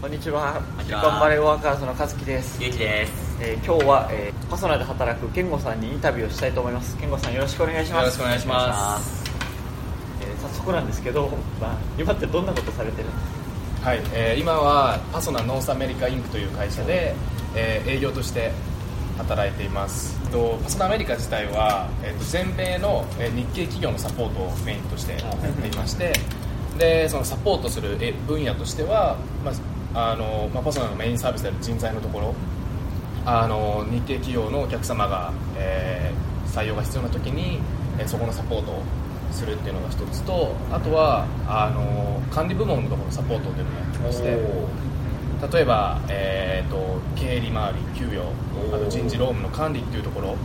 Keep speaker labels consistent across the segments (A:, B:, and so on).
A: こんにちは。
B: こんにちは。
A: 頑張れワーカーズの和樹です、
B: ゆうきです。
A: えー今日は、えーパソナで働く健吾さんにインタビューをしたいと思います。健吾さんよろしくお願いします。
C: よろしくお願いします。
A: えー早速なんですけど、まあ、今ってどんなことされてる？んです
C: はい、えー今はパソナノースアメリカインクという会社で、えー営業として働いています。とパソナアメリカ自体は、えーと全米の、えー日系企業のサポートをメインとしてやっていましてでそのサポートするえ分野としては、まああのまあ、パソナのメインサービスである人材のところ。あの日系企業のお客様が、えー採用が必要な時に、えーそこのサポートをするっていうのが一つとあとはあの管理部門のところのサポートっていうのをやってまして。例えば、えー、と経理周り給与あと人事労務の管理っていうところ。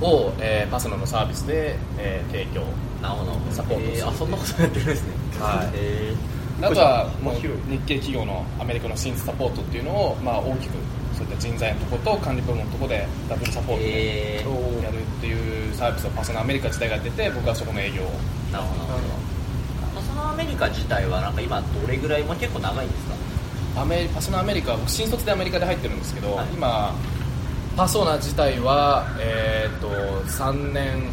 C: を、えーパソナのサービスで、えー提供
B: なるほど。
C: サポートする。
B: えーあそんなことやってるんですね。
C: はい。
B: え
C: あとはもう
A: 面白い。
C: 日系企業のアメリカの新サポートっていうのを、まあ、大きくそういった人材のところと管理部門のところでダブルサポートで
B: えー。
C: やるっていうサービスをパソナアメリカ自体がやってて僕はそこの営業を
B: なるほど。パソナアメリカ自体はなんか今どれぐらいもう結構長いんですか？
C: アメパソナアメリカ僕新卒でアメリカで入ってるんですけど、
B: はい。
C: 今パソナ自体は、えー、と3年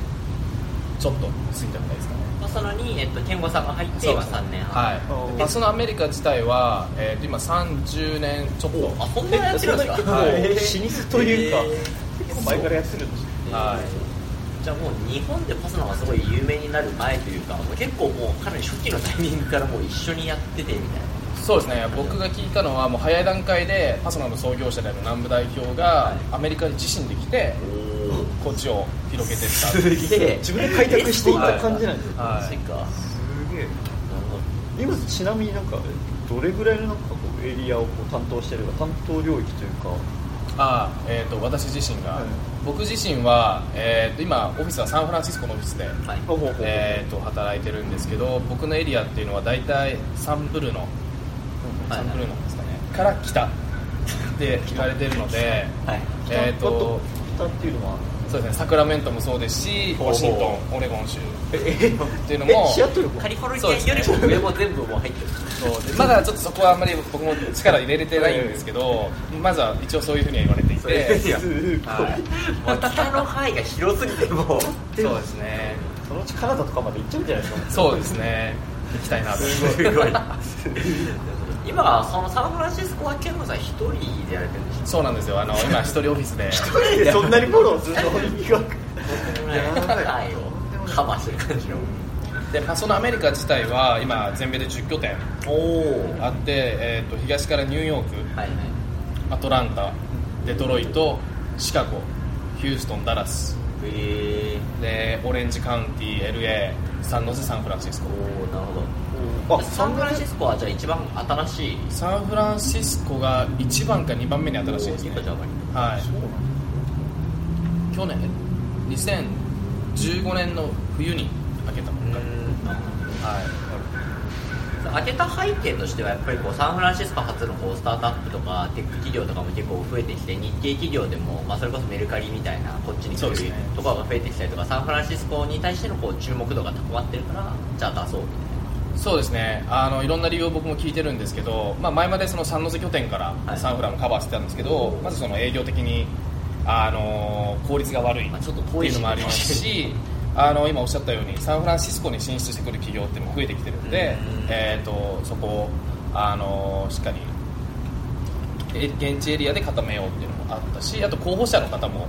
C: ちょっと過ぎたぐらいですかね
B: パソナに、えっと、健吾さんが入って今3年半。
C: はい。パソナアメリカ自体は、えー、と今30年ちょっと。
B: あそんなやってるんですか？
C: はい。
A: というか、
B: えー。
A: 結構前からやってるんですよ
C: はい
B: じゃあもう日本でパソナがすごい有名になる前というかもう結構もうかなり初期のタイミングからもう一緒にやっててみたいな。
C: そうですね。僕が聞いたのはもう早い段階でパソナの創業者である南部代表がアメリカに自身で来てこっちを広げてった。
B: すげえ。
A: 自分で開拓していった感じなんですよ、
C: はい。
B: マジか。
A: すげえ。今ちなみになんかどれぐらいのなんかこうエリアをこう担当してるか担当領域というか。
C: あー、えー、と私自身が、
A: はい。
C: 僕自身は、えー、と今オフィスはサンフランシスコのオフィスで、
B: はい。
C: えー、と働いてるんですけど僕のエリアっていうのは大体サンブルの
B: はい
C: サンブルのですかね。から北って言われてるので、
B: はい。
C: えー、と
A: 北っていうのは
C: そうですねサクラメントもそうですしワシントンオレゴン州。
A: え
C: っていうのも
A: えシアトルも？
B: カリフォルニアよりも上も全部もう入ってる。
C: そうでまだちょっとそこはあんまり僕も力入れれてないんですけどまずは一応そういうふうには言われていて。
B: いや
A: すごい。
C: はい。
B: もう北の範囲が広すぎてもう。
C: そうですね。
A: そのうちカナダとかまで行っちゃうんじゃないですか？
C: そうですね。行きたいなと。
B: すごい。今はそのサンフランシスコは健吾さん一人でやられてるん
C: そうなんですよ。あの今一人オフィスで。
A: そんなにフォローするの？疑惑
B: やばい。範囲をカバーしてる感じの
C: でパソナアメリカ自体は今全米で10拠点あって、えー、と東からニューヨーク
B: はい。はい。
C: アトランタデトロイトシカゴヒューストンダラスでオレンジカウンティ LA サンノゼサンフランシスコ
B: おおなるほど
A: あ
B: サンフランシスコはじゃあ一番新しい？
C: サンフランシスコが1番か2番目に新しいですね。
B: おーじゃあ
C: はい。去年2015年の冬に開けたばっかり。はい。
B: 開けた背景としてはやっぱりこうサンフランシスコ発のこうスタートアップとかテック企業とかも結構増えてきて日系企業でも、まあ、それこそメルカリみたいなこっちに来るところが増えてきたりとかサンフランシスコに対してのこう注目度が高まってるからじゃあ出そうみ
C: そうですね。あのいろんな理由を僕も聞いてるんですけど、まあ、前までそのサンノゼ拠点から
B: はい。
C: サンフランをカバーしてたんですけど、まずその営業的にあの効率が悪い
B: っ
C: て
B: 遠い
C: うのもありますしあの今おっしゃったようにサンフランシスコに進出してくる企業っても増えてきてるんで、
B: うん。
C: えー、とそこをあのしっかりえ現地エリアで固めようっていうのもあったしあと候補者の方も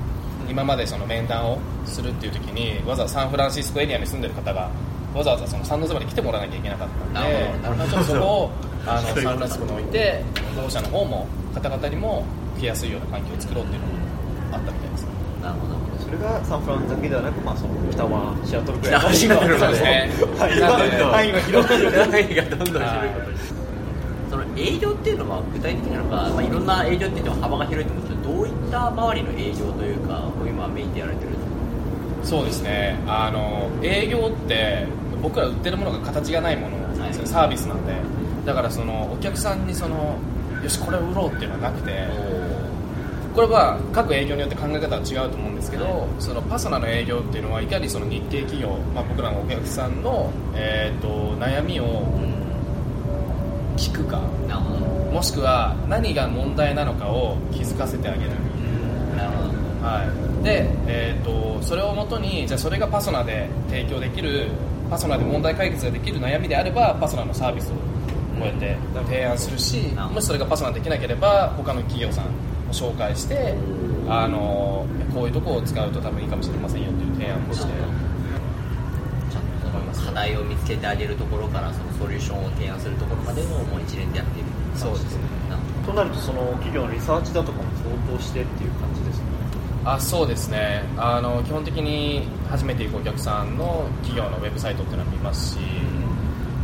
C: 今までその面談をするっていう時にわざわざサンフランシスコエリアに住んでる方がわざわざそのサンノゼまで来てもらわなきゃいけなかったんで
B: なるほどなるほど。
C: ちょっとそこをあのサンフラスコに置いて候補者の方も方々にも来やすいような環境を作ろうっていうのもあったみたいです。
B: ななるほど。
A: それがサンフランだけではなく、まあ、その北はシアトルぐらい
B: 北は
C: そうですね
A: はい。
C: なんで
A: 範囲が広がる
B: 範囲がどんどん広いことにその営業っていうのは具体的なのか、まあ、いろんな営業って言っても幅が広いと思うんですけどどういった周りの営業というかを今メインでやられてる
C: そうですね。あの営業って僕ら売ってるものが形がないもの
B: はい。
C: サービスなんで。だからそのお客さんにそのよしこれを売ろうっていうのはなくてこれは各営業によって考え方は違うと思うんですけど、
B: はい。
C: そのパソナの営業っていうのはいかにその日系企業、まあ、僕らのお客さんの、えー、と悩みを聞くかもしくは何が問題なのかを気づかせてあげる。
B: なるほど。
C: はい、で、えー、とそれをもとにじゃあそれがパソナで提供できるパソナで問題解決ができる悩みであればパソナのサービスをこうやって提案するしもしそれがパソナできなければ他の企業さんを紹介してあのこういうとこを使うと多分いいかもしれませんよという提案もして
B: ちゃんとその課題を見つけてあげるところからそのソリューションを提案するところまでをもう一連でやっている
C: そうですね。
A: となるとその企業のリサーチだとかも相当してっていう感じですね
C: あそうですね。あの基本的に初めて行くお客さんの企業のウェブサイトっていうのは見ますし、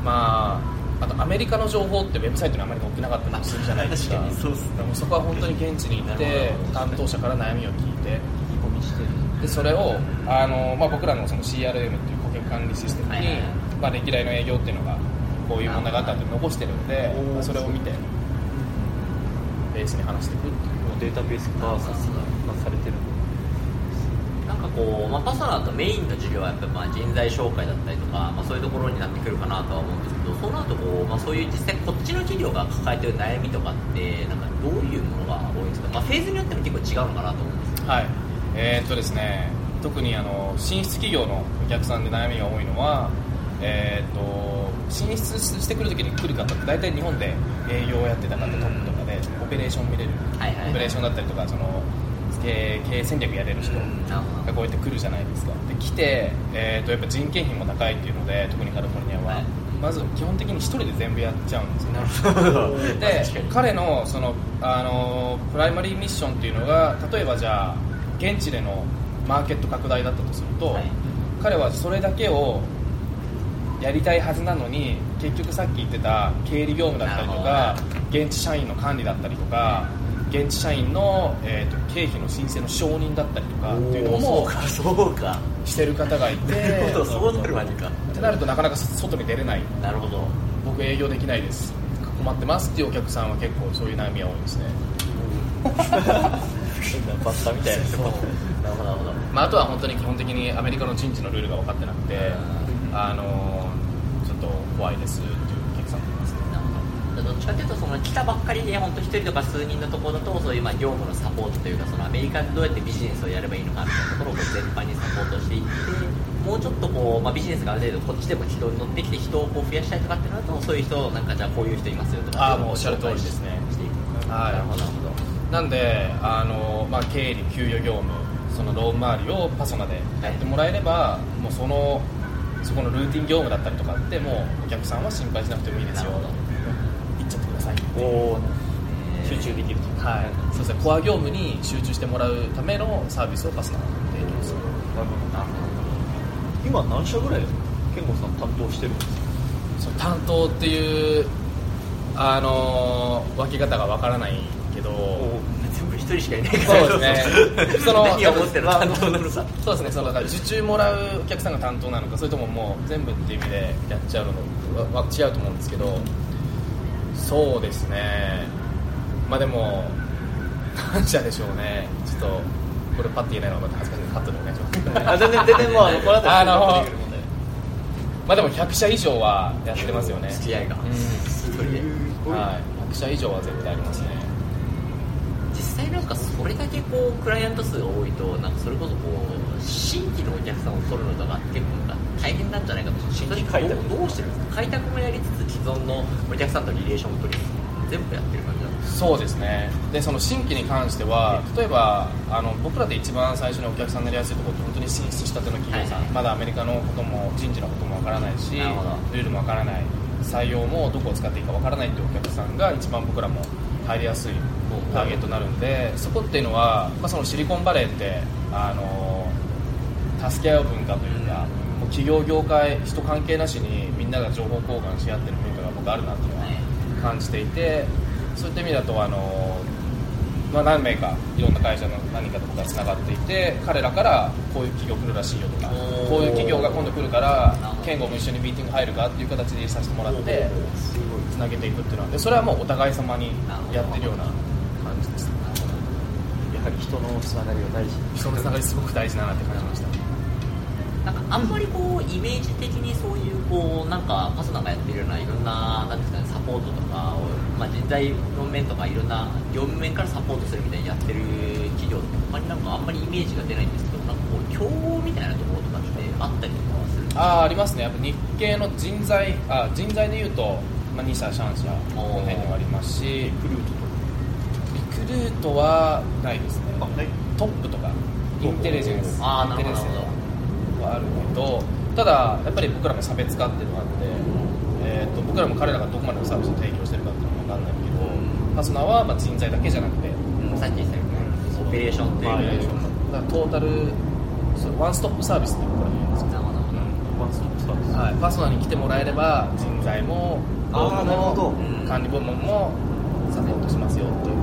C: まあ、あとアメリカの情報ってウェブサイトにあまり載ってなかったりするじゃないですか。
B: 確かにそうっすね。
C: でもそこは本当に現地に行って担当者から悩みを聞いて
A: 見込みしてる。
C: でそれをあの、まあ、僕らのその CRM っていう顧客管理システムに、
B: はいはいはい。
C: まあ、歴代の営業っていうのがこういう問題があったって残してるんでまあそれを見てベースに話していくっていう。
A: もうデータベース化させがされてる
B: なんかこう、まあ、パソナだとメインの授業はやっぱりまあ人材紹介だったりとか、まあ、そういうところになってくるかなとは思うんですけどそうなるとこう、まあ、そういう実際こっちの企業が抱えてる悩みとかってなんかどういうものが多いんですか、まあ、フェーズによっても結構違うのかなと思うんです
C: はい。えーっとですね特にあの進出企業のお客さんで悩みが多いのは、えーっと進出してくるときに来る方って大体日本で営業をやってた方トップとかでオペレーション見れる、
B: はいはいはい。
C: オペレーションだったりとかその経営経営戦略やれる人がこうやって来るじゃないですか。で来て、えー、とやっぱ人件費も高いっていうので特にカリフォルニアは、
B: はい。
C: まず基本的に一人で全部やっちゃうんですよ。ね
B: ほど。
C: で彼のそのあのプライマリーミッションっていうのが例えばじゃあ現地でのマーケット拡大だったとすると、
B: はい。
C: 彼はそれだけをやりたいはずなのに結局さっき言ってた経理業務だったりとか現地社員の管理だったりとか現地社員の、えー、と経費の申請の承認だったりとかっていうのも
B: そうかそうか。
C: してる方がいて。
B: なるほどそうなるわけか。
C: ってなるとなかなか外に出れない。
B: なるほど。
C: 僕営業できないです。困ってますっていうお客さんは結構そういう悩みが多いですね。
A: バッタみたいな
B: そう。なるほどなるほど。
C: まあ、あとは本当に基本的にアメリカの人事のルールが分かってなくて、あのちょっと怖いです
B: どどっちかというとその来たばっかりで本当一人とか数人のところだとそういうまあ業務のサポートというかそのアメリカでどうやってビジネスをやればいいのかみたいなところを全般にサポートしていってもうちょっとこう、まあ、ビジネスがある程度こっちでも人に乗ってきて人をこう増やしたいとかってなるとそういう人なんかじゃあこういう人いますよとか
C: あーもうおっしゃる通りですね
B: していく
C: はい
B: なるほどな
C: んで、あのまあ、経理、給与業務、そのローン周りをパソナでやってもらえれば、もうそのそこのルーティン業務だったりとかって、もうお客さんは心配しなくてもいいですよ、さい
A: おお集中できると
C: はい、そうですねコア業務に集中してもらうためのサービスをパスナが提供する
A: なるほど今何社ぐらい健吾さん担当してるんですか
C: その担当っていうあのー分け方がわからないけど
B: 全部一人しかいないから
C: そうですね。その
B: 何を思ってる担当なの？か
C: そうですね。そのだから受注もらうお客さんが担当なのかそれとももう全部っていう意味でやっちゃうのはは違うと思うんですけどそうですね。まあでも何社でしょうね。ちょっとこれパッて言えないのはまた恥ずかしい。のでカットでお願いします。
A: あ全然全然もうあのこの後
C: あのまあでも100社以上はやってますよね。
B: 付き合いが。
C: うん。はい、100社以上は絶対ありますね。
B: 実際なんかそれだけこうクライアント数が多いとなんかそれこそこう新規のお客さんを取るのとか結構なんか大変なんじゃないかと新規
A: 開拓
B: どうどうしてるんですか？開拓もやりつつ既存のお客さんとリレーションも取り全部やってる感じなんです
C: そうですね。でその新規に関しては例えばあの僕らで一番最初にお客さんになりやすいところって本当に進出したての企業さん、
B: はいはい。
C: まだアメリカのことも人事のこともわからないしルールもわからない。採用もどこを使っていいかわからないっていうお客さんが一番僕らも入りやすいターゲットになるんでそこっていうのは、まあ、そのシリコンバレーってあの助け合う文化というか、もう企業業界人関係なしにみんなが情報交換し合ってる文化が僕あるなっていうのは感じていてそういった意味だとあの、まあ、何名かいろんな会社の何かと僕がつながっていて彼らからこういう企業来るらしいよとかこういう企業が今度来るから健吾も一緒にミーティング入るかっていう形でさせてもらってつなげていくっていうのはでそれはもうお互い様にやってるような感じです。
A: やはり人のつながりが大事。
C: 人のつながりすごく大事だなって感じました
B: なんかあんまりこうイメージ的にそういうこうなんかパスナがやってるようないろんななんですかねサポートとかを、まあ、人材の面とかいろんな業務面からサポートするみたいにやってる企業って他になんかあんまりイメージが出ないんですけどなんかこう競合みたいなところとかってあったりとかはする？
C: あーありますね。やっぱ日系の人材あ人材でいうと、まあ、2社3社この辺にもありますし
A: クルートと
C: リクルートはないですね。トップとかインテリジェンス。
B: あーなるほど
C: インテリジェンスはあるけどただやっぱり僕らも差別化っていうのがあって、えー、と僕らも彼らがどこまでのサービスを提供してるかっていうのは分かんないけど、パスナはまあ人材だけじゃなくて
B: うんさっき言ったよう。にオペレーションっていう。
C: だからトータルそうワンストップサービスって僕ら言うんですけど、
A: ワンストップサービス。
C: はい、パーソナルに来てもらえれば人材も労務も管理部門もサポートしますよという。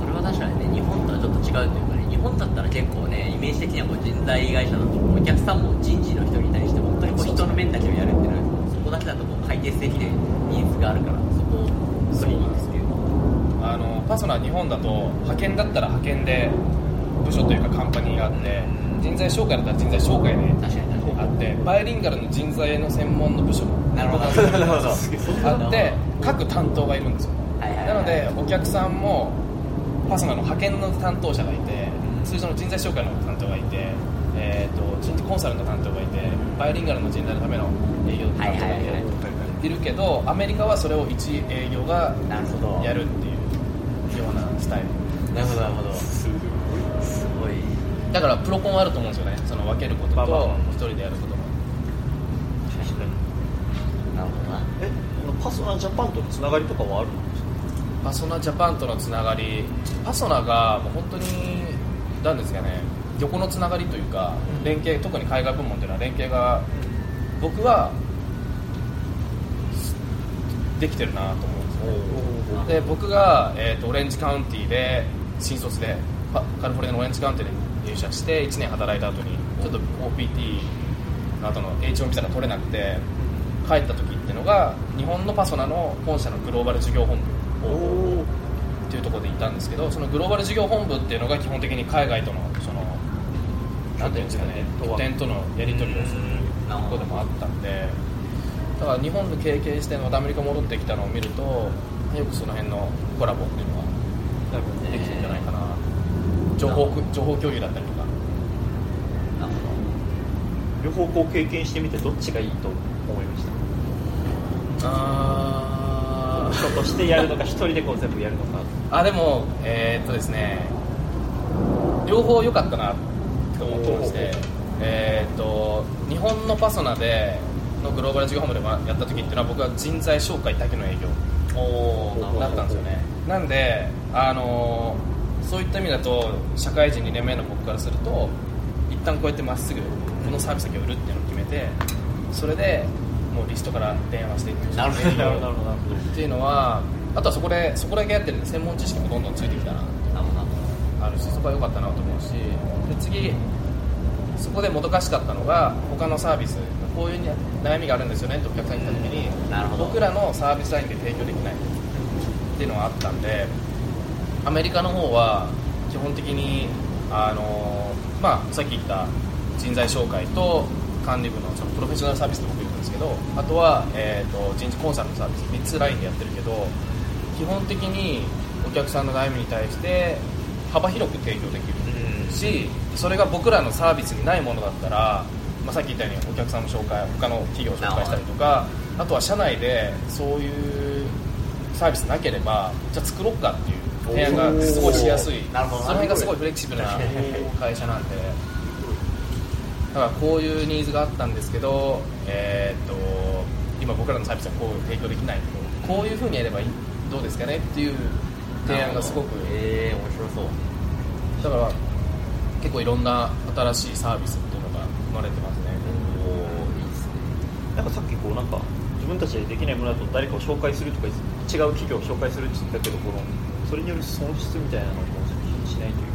B: それは確かにね日本とはちょっと違うというか本だったら結構ねイメージ的にはこう人材会社だとお客さんも人事の人に対して本当にこう人の面だけをやるっていうのはそこだけだとこう解決的でニーズがあるからそこを取りに行くっていう。
C: あのパーソナル日本だと派遣だったら派遣で部署というかカンパニーがあって人材紹介だったら人材紹介で
B: 確かに確か
C: あってバイリンガルの人材の専門の部署。
B: なるほど。なるほど
C: あって各担当がいるんですよ。
B: はいはいはい
C: なのでお客さんもパーソナルの派遣の担当者がいて通常の人材紹介の担当がいて、えー、と人事コンサルの担当がいてバイリンガルの人材のための営業の担当がいているけどアメリカはそれを一営業が
B: なるほど
C: やるっていうようなスタイル。
B: なるほどなるほど。
A: す
B: すごい。
C: だからプロコンはあると思うんですよね。その分けることと一人でやることも。
A: 確かに。
B: なるほどな。
A: えこのパソナジャパンとのつながりとかはあるんですか？
C: パソナジャパンとのつながり。パソナがもう本当に何ですかね横のつながりというか連携特に海外部門というのは連携が僕はできてるなと思うんですね。で僕が、えー、とオレンジカウンティで新卒でパカリフォルニアのオレンジカウンティで入社して1年働いた後にちょっと OPT の後の H1 ビザが取れなくて帰った時っていうのが日本のパソナの本社のグローバル事業本部っていうところでいたんですけどそのグローバル事業本部っていうのが基本的に海外とのそのなんていうんですかね拠点とのやり取りをするところでもあったんでだから日本で経験してまたアメリカ戻ってきたのを見るとよくその辺のコラボっていうのはできてるんじゃないかな。情報情報共有だったりとか。
A: 両方こう経験してみてどっちがいいと思いました？
C: あ
A: 人としてやるのか 一人でこう全部やるのか。
C: あでもえーっとですね両方良かったなと思ってましてえーっと日本のパソナでのグローバル事業本部でやった時っていうのは僕は人材紹介だけの営業だったんですよね。なんであのそういった意味だと社会人2年目の僕からすると一旦こうやってまっすぐこのサービスだけ売るっていうのを決めてそれでもうリストから電話していく
B: なるほど
A: なるほど。
C: っていうのはあとはそこでそこだけやってるんで専門知識もどんどんついてきたな。あるしそこは良かったなと思うしで次そこでもどかしかったのが他のサービス。こういう悩みがあるんですよねってお客さんに来た時に僕らのサービスラインで提供できない。っていうのがあったんでアメリカの方は基本的にあの、まあ、さっき言った人材紹介と管理部のそのプロフェッショナルサービスって僕言うんですけどあとは、えー、と人事コンサルのサービス3つラインでやってるけど基本的にお客さんの悩みに対して幅広く提供できるしそれが僕らのサービスにないものだったら、まあ、さっき言ったようにお客さんの紹介他の企業を紹介したりとかあとは社内でそういうサービスなければじゃあ作ろうかっていう提案がすごいしやすい。その辺がすごいフレキシブルな会社なんでだからこういうニーズがあったんですけど、えー、と今僕らのサービスはこう提供できないけどこういうふうにやればいいどうですかねっていう提案がすごく。
B: ええ面白そう。
C: だから結構いろんな新しいサービスっていうのが生まれてますね。
B: おおいいですね。
A: なんかさっきこうなんか自分たちでできないものだと誰かを紹介するとか違う企業を紹介するって言ったけどこのそれによる損失みたいなのをしないという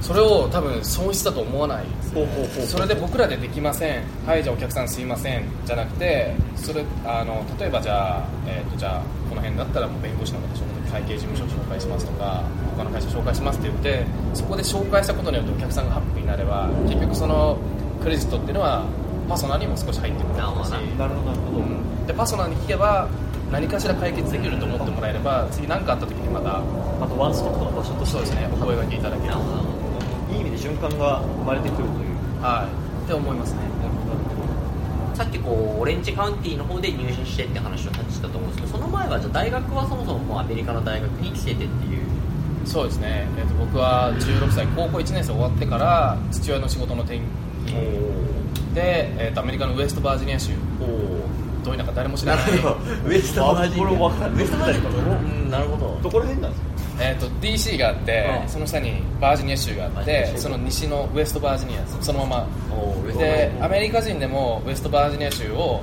C: それを多分損失だと思わないね。それで僕らでできません。はいじゃあお客さんすいません。じゃなくてそれあの例えばじゃあ,、えー、とじゃあこの辺だったらもう弁護士の方紹介会計事務所を紹介しますとか他の会社紹介しますって言ってそこで紹介したことによってお客さんがハッピーになれば結局そのクレジットっていうのはパソナにも少し入ってくるし。
B: なるほどな
A: なるほど。
C: うん。でパソナに聞けば何かしら解決できると思ってもらえれば次何かあった時にまた
A: あとワンストップの場所として。
C: そうですねお声がけいただける
A: 循環が生まれてくるという。
C: はい。って思いますね。
B: さっきこうオレンジカウンティの方で入試してって話をタッチしたと思うんですけどその前はじゃあ大学はそもそももうアメリカの大学に来ててっていう。
C: そうですね、えー、と僕は16歳高校1年生終わってから父親の仕事の転勤。で、えー、とアメリカのウエストバージニア州。どういうのか誰も知らない。
B: ウエストバージニア。ウエストバージニア。うんなるほど。
A: どこら辺なんですか？
C: えー、と DC があって、
B: うん。
C: その下にバージニア州があってその西のウエストバージニアそのまま。でアメリカ人でもウエストバージニア州を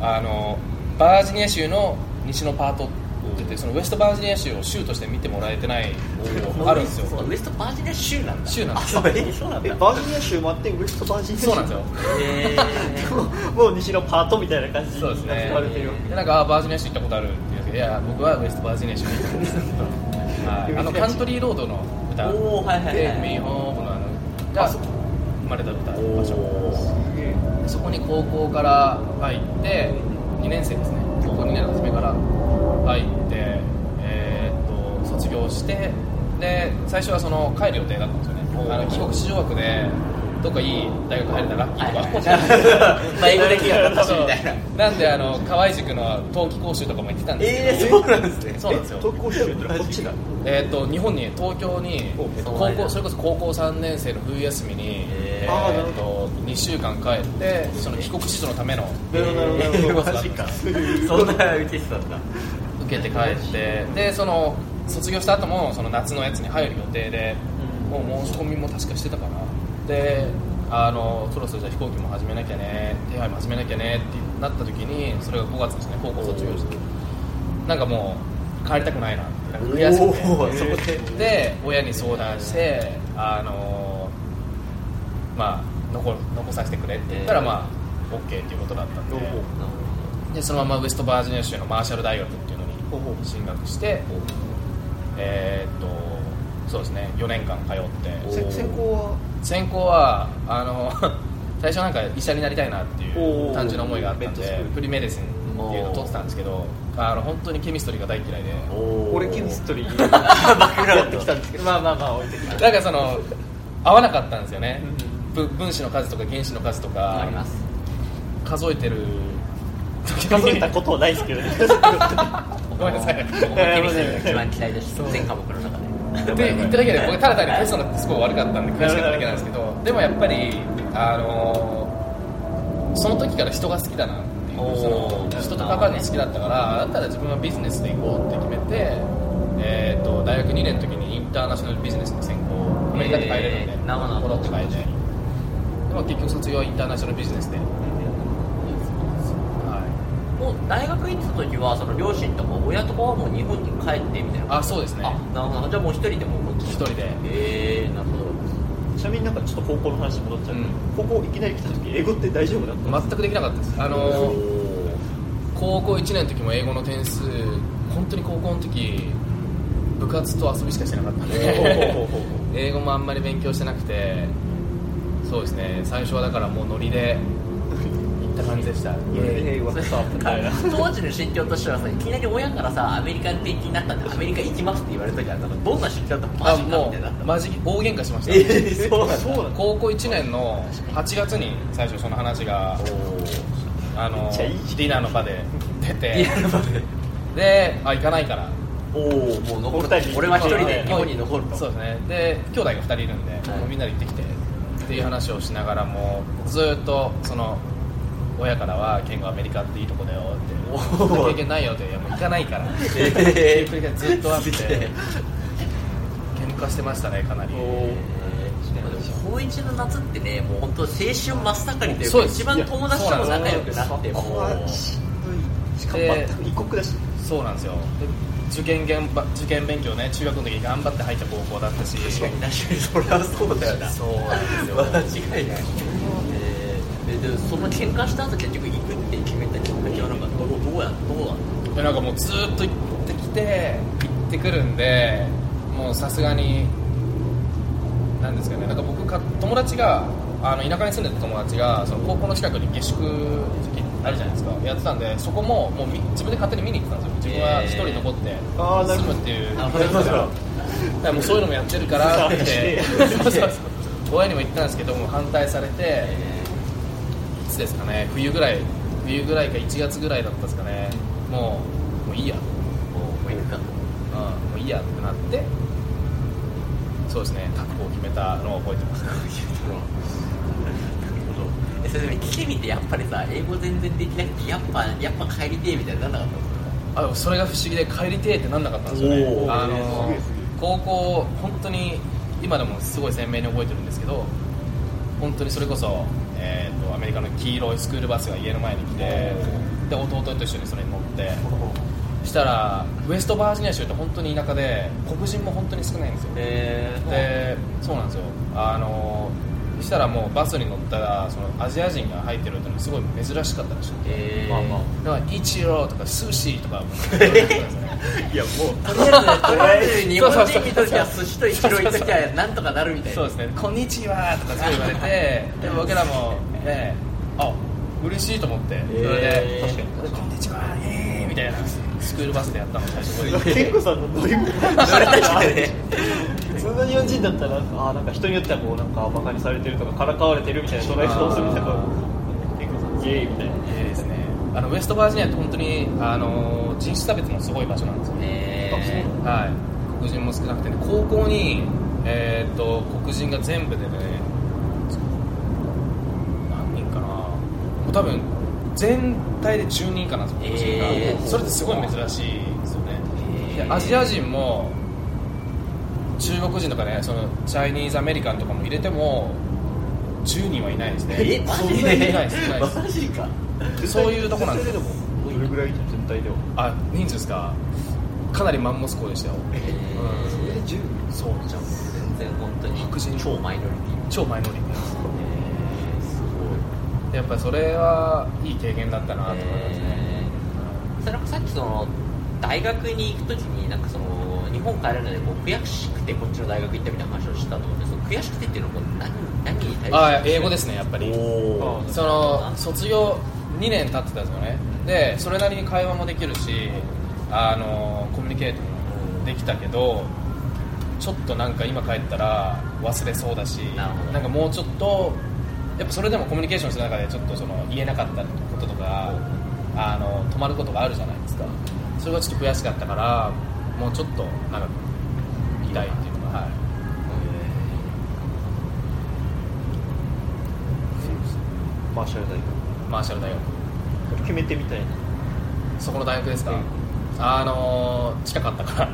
C: あのバージニア州の西のパートって言ってそのウエストバージニア州を州として見てもらえてないあるんですよ。
B: そうウエストバージニア州なんだ。
C: 州なんです。
B: あそう。えーそうなんだ
A: えバージニア州もあってウエストバージニア州？
C: そうなんですよ。
B: えー。
A: もう西のパートみたいな感じ
C: そうですね。
A: 言われてるよ
C: でなんかあバージニア州行ったことあるって言うんですけどいや僕はウエストバージニア州に行ったんです。はいあのカントリーロードの歌。
B: おーはいはいはい
C: でミーホームのあのが生まれた歌場。所でそこに高校から入って2年生ですね。高校2年の初めから入ってえーっと卒業してで最初はその帰る予定だったんですよね。あの帰国子女枠でどっかいい大学入れたらラッキーとか、
B: まあ英語できなかったしみたいな。
C: なんであの河合塾の冬季講習とかも行ってたんですけど、
B: えー、そうなんですね。
C: そうなんですよ。
A: 東京州ってこっちだ？
C: えー、と日本に東京に、えっと高校それこそ高校3年生の冬休みに、えー、と2週間帰ってその帰国子女のための
B: マジか。そんな受けてたんだ。
C: 受けて帰ってでその卒業した後もその夏のやつに入る予定で、もう申し込みも確かしてたかなであのそろそろじゃあ飛行機も始めなきゃね手配も始めなきゃねってなった時にそれが5月ですね高校卒業して。なんかもう帰りたくないなってなんか悔しくて。
B: そこで
C: で親に相談してあのまあ残残させてくれって言ったら、
B: えー。
C: まあ OK っていうことだったんで。でそのままウエストバージニア州のマーシャル大学っていうのに進学してえーっとそうですね4年間通って。
A: せ専攻は？
C: 専攻はあの 最初なんか医者になりたいなっていう単純な思いがあったんでプリメディスンっていうのを取ってたんですけどあの本当にケミストリーが大嫌いで。
A: 俺ケミストリー。
B: バックグラウンド
A: やってきた。んですけどまあまあまあ置いてきた。
C: なんかその合わなかったんですよね。ぶ分子の数とか原子の数とか
B: あります。
C: 数えてる。時
A: 数えたことはないですけどね。
C: ごめんなさい。
B: 僕もケミストリーが一番嫌いでした。全科目の中で
C: で言っただけで僕ただ単にテストがすごい悪かったんで悔しかっただけなんですけどでもやっぱりあのその時から人が好きだなっていうその人と関わるの好きだったからだったら自分はビジネスで行こうって決めて、えー、と大学2年の時にインターナショナルビジネスの専攻アメリカで帰れるんで、
B: えー
C: 戻って帰ってでも結局卒業はインターナショナルビジネスで、はい、
B: もう大学行ってた時はその両親とか親とかはもう日本に帰ってみたいな。
C: あそうですね。
B: あなるほど。じゃあもう一人でもこっち
C: 一人で。
B: ええなるほど。
A: ちなみになんかちょっと高校の話に戻っちゃうけど、
C: うん。
A: 高校いきなり来た時英語って大丈夫だった？
C: 全くできなかったです。あの高校1年の時も英語の点数本当に高校の時部活と遊びしかしてなかったんで。英語もあんまり勉強してなくて。そうですね。最初はだからもうノリで行った感じでした。
A: 英語はさみたいな。
B: 当時の心境としてはさいきなり親からさアメリカに転勤になった。んでアメリカ行きますって言われた時はどんな心境だったの？マ
C: あ
B: ジかみ
C: も
B: たいにな
C: マジ大喧嘩しました、
B: えーそうなんだ
C: 高校1年の8月に最初その話があのディナーの場で出て。
B: で。
C: あ行かないから。
B: おおもう残る。俺は一人で日本に残ると。
C: そうですね。で兄弟が2人いるんで、
B: はい。
C: みんなで行ってきてっていう話をしながらもずーっとその親からは「ケンゴアメリカっていいとこだよ」って「
B: おー
C: そんな経験ないよ」って「いやもう行かないから」って。
B: え
C: いう繰り返しずっとあって。喧嘩してましたねかなり。
B: 高一の夏ってねもう本当青春真っ盛りというか一番友達とも仲良くなってもう。
A: しんどい。しかも全く異国だし。
C: そうなんですよ。で受験現場受験勉強ね中学の時頑張って入った高校だったし。
B: 確かに確かにそれはそうだよな。
C: そうなんですよ。
B: 間違いない。えーででその喧嘩した後結局行くって決めたきっかけはなんかどうどうやどうだっ
C: でなんかもうずーっと行ってきて行ってくるんでもうさすがになんですかねなんか僕か友達があの田舎に住んでた友達がその高校の近くに下宿あるじゃないですか。やってたんでそこももうみ自分で勝手に見に行ってたんですよ。自分は一人残って住むっていう。
B: あ
C: だからもうそういうのもやってるから って 親にも言ったんですけども反対されていつですかね。冬ぐらい冬ぐらいか1月ぐらいだったですかね。もうもういいや。
B: もうもう行くか。と
C: うん、もういいやってなってそうですね。覚悟を決めたのを覚えてますね。
B: えそれでも来てみてやっぱりさ英語全然できなくてやっぱやっぱ帰りてえみたいになんなかったんですか？
C: あそれが不思議で帰りてえってなんなかったんですよね。あの高校本当に今でもすごい鮮明に覚えてるんですけど本当にそれこそ、えー、とアメリカの黄色いスクールバスが家の前に来てで弟と一緒にそれに乗って。したらウエストバージニア州って本当に田舎で黒人も本当に少ないんですよ。
B: え
C: でそうなんですよ。あのしたらもうバスに乗ったらそのアジア人が入ってるっていうのがすごい珍しかったらしくて。
B: えー、
A: まあま
C: だからイチローとか寿司とか言われてたんですよね。
A: いやもう
B: とりあえずとりあえず日本人にとっては寿司とイチローにとってはなんとかなるみたいな。
C: そうですね「こんにちは」とかそう言われて。で僕らもねあ嬉しいと思って。それで
B: えー
C: 確かに。こんにちはイエーイ」みたいなスクールバスでやったの最初覚えて
A: ケンコさんの乗り物普通の日本人だったらあーなんか人によってはこうなんかバカにされてるとかからかわれてるみたいな捉え方をするみたいなイエーイみたいな。
C: えーですね。あのウエストバージニアって本当にあの人種差別もすごい場所なんですよね。
B: え
C: はい、黒人も少なくて、ね、高校に、えー、と黒人が全部でね何人かな。もう多分全体で10人かなんですよ黒人が、
B: えー。
C: それってすごい珍しいですよね、
B: えー。
C: でアジア人も中国人とかねそのチャイニーズアメリカンとかも入れても10人はいないですね。
B: えマジ
C: そんなにいないです。いないです
B: マジか。
C: そういうとこなんです。
A: どれぐらい全体では
C: あ人数ですか。かなりマンモス校でしたよ。
B: えー
A: それで10
C: そう。じゃん
B: 全然本当に
C: 白人。
B: 超マイノリティ。
C: 超マイノリティです。
B: えーすごい。
C: でやっぱりそれはいい経験だったなと思いますね、
B: えー。それなんかさっきその大学に行くときになんかその日本帰るのでこう悔しくてこっちの大学行ったみたいな話をしたと思うんですけど悔しくてっていうのはこう何何に対して？
C: ああ英語ですねやっぱり。その卒業2年経ってたんですよね。でそれなりに会話もできるしあのコミュニケートもできたけどちょっとなんか今帰ったら忘れそうだし
B: な
C: んかもうちょっとやっぱそれでもコミュニケーションする中でちょっとその言えなかったこととかあの止まることがあるじゃないですか。それがちょっと悔しかったからもうちょっとなんか言いたいっていうのがはい。
A: マーシャル大学。
C: マーシャル大学。
A: 決めてみたいな。
C: そこの大学ですか、あのー近かったから。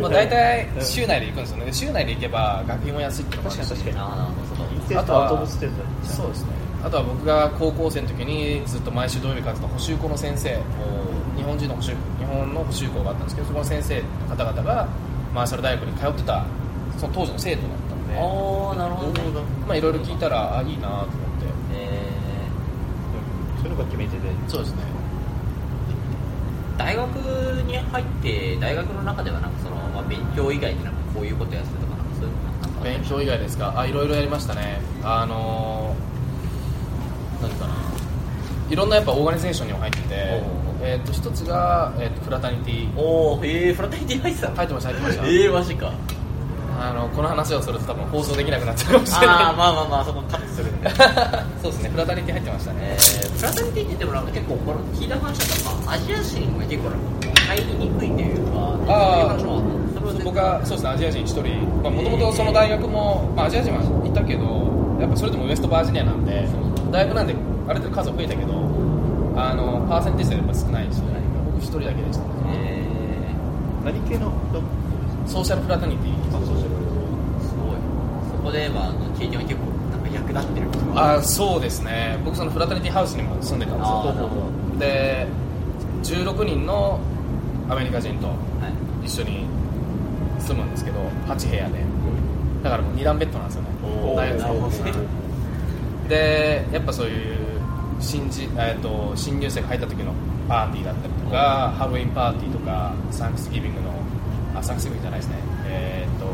C: まあ、大体州内で行くんですよね。で州内で行けば学費も安いっていうのもあるし。
B: あ
C: とはあとは僕が高校生の時にずっと毎週土曜日通ってた補習校の先生日本人の補習日本の補習校があったんですけどそこの先生の方々がマーシャル大学に通ってたその当時の生徒だったので
B: ああなるほどね。
C: まあいろいろ聞いたらあいいなと思って。
B: え
A: そういうのが決め手で。
C: そうですね。
B: ー大学に入って大学の中ではなんかその、まあ、勉強以外でなんかこういうことやってたとかなんかそういうのか
C: 勉強以外ですか？あいろいろやりましたね。あのー、何かな。いろんなやっぱオーガニゼーションにも入ってて、えー、と一つが、えー、とフラタニティ。
B: おおえー、フラタニティ入ってたの？
C: 入ってました入ってました。
B: えー、マジか。
C: あのこの話をすると多分放送できなくなっちゃうかもしれない。
B: ああまあまあまあそこカットする
C: そうですねフラタニティ入ってましたね。
B: えー、フラタニティって言ってもなんか結構これ聞いた話だと、まあ、アジア人が結構なんか入りにくいというか
C: あ
B: あ
C: 僕はそうですねアジア人一人。もともとその大学も、まあ、アジア人はいたけどやっぱそれでもウエストバージニアなんで大学なんである程度数増えたけどあのパーセンテージでやっぱ少ないし僕一人だけでした。ね
B: え
A: 何系の？
C: ソーシャルフラタニティ。
A: ーシャル
B: ー、すごい。そこで、まあ、経験は結構なんか役立ってる
C: あそうですね。僕そのフラタニティハウスにも住んでたんですよ。で16人のアメリカ人と
B: はい。
C: 一緒に住むんですけど8部屋で。だからもう2段ベッドなんですよね。大学
B: なるほどね。
C: でやっぱそういう新人、えー、と新入生が入った時のパーティーだったりとか、ハロウィンパーティーとかサンクスギビングのあサンクスギビングじゃないですね。えっ、と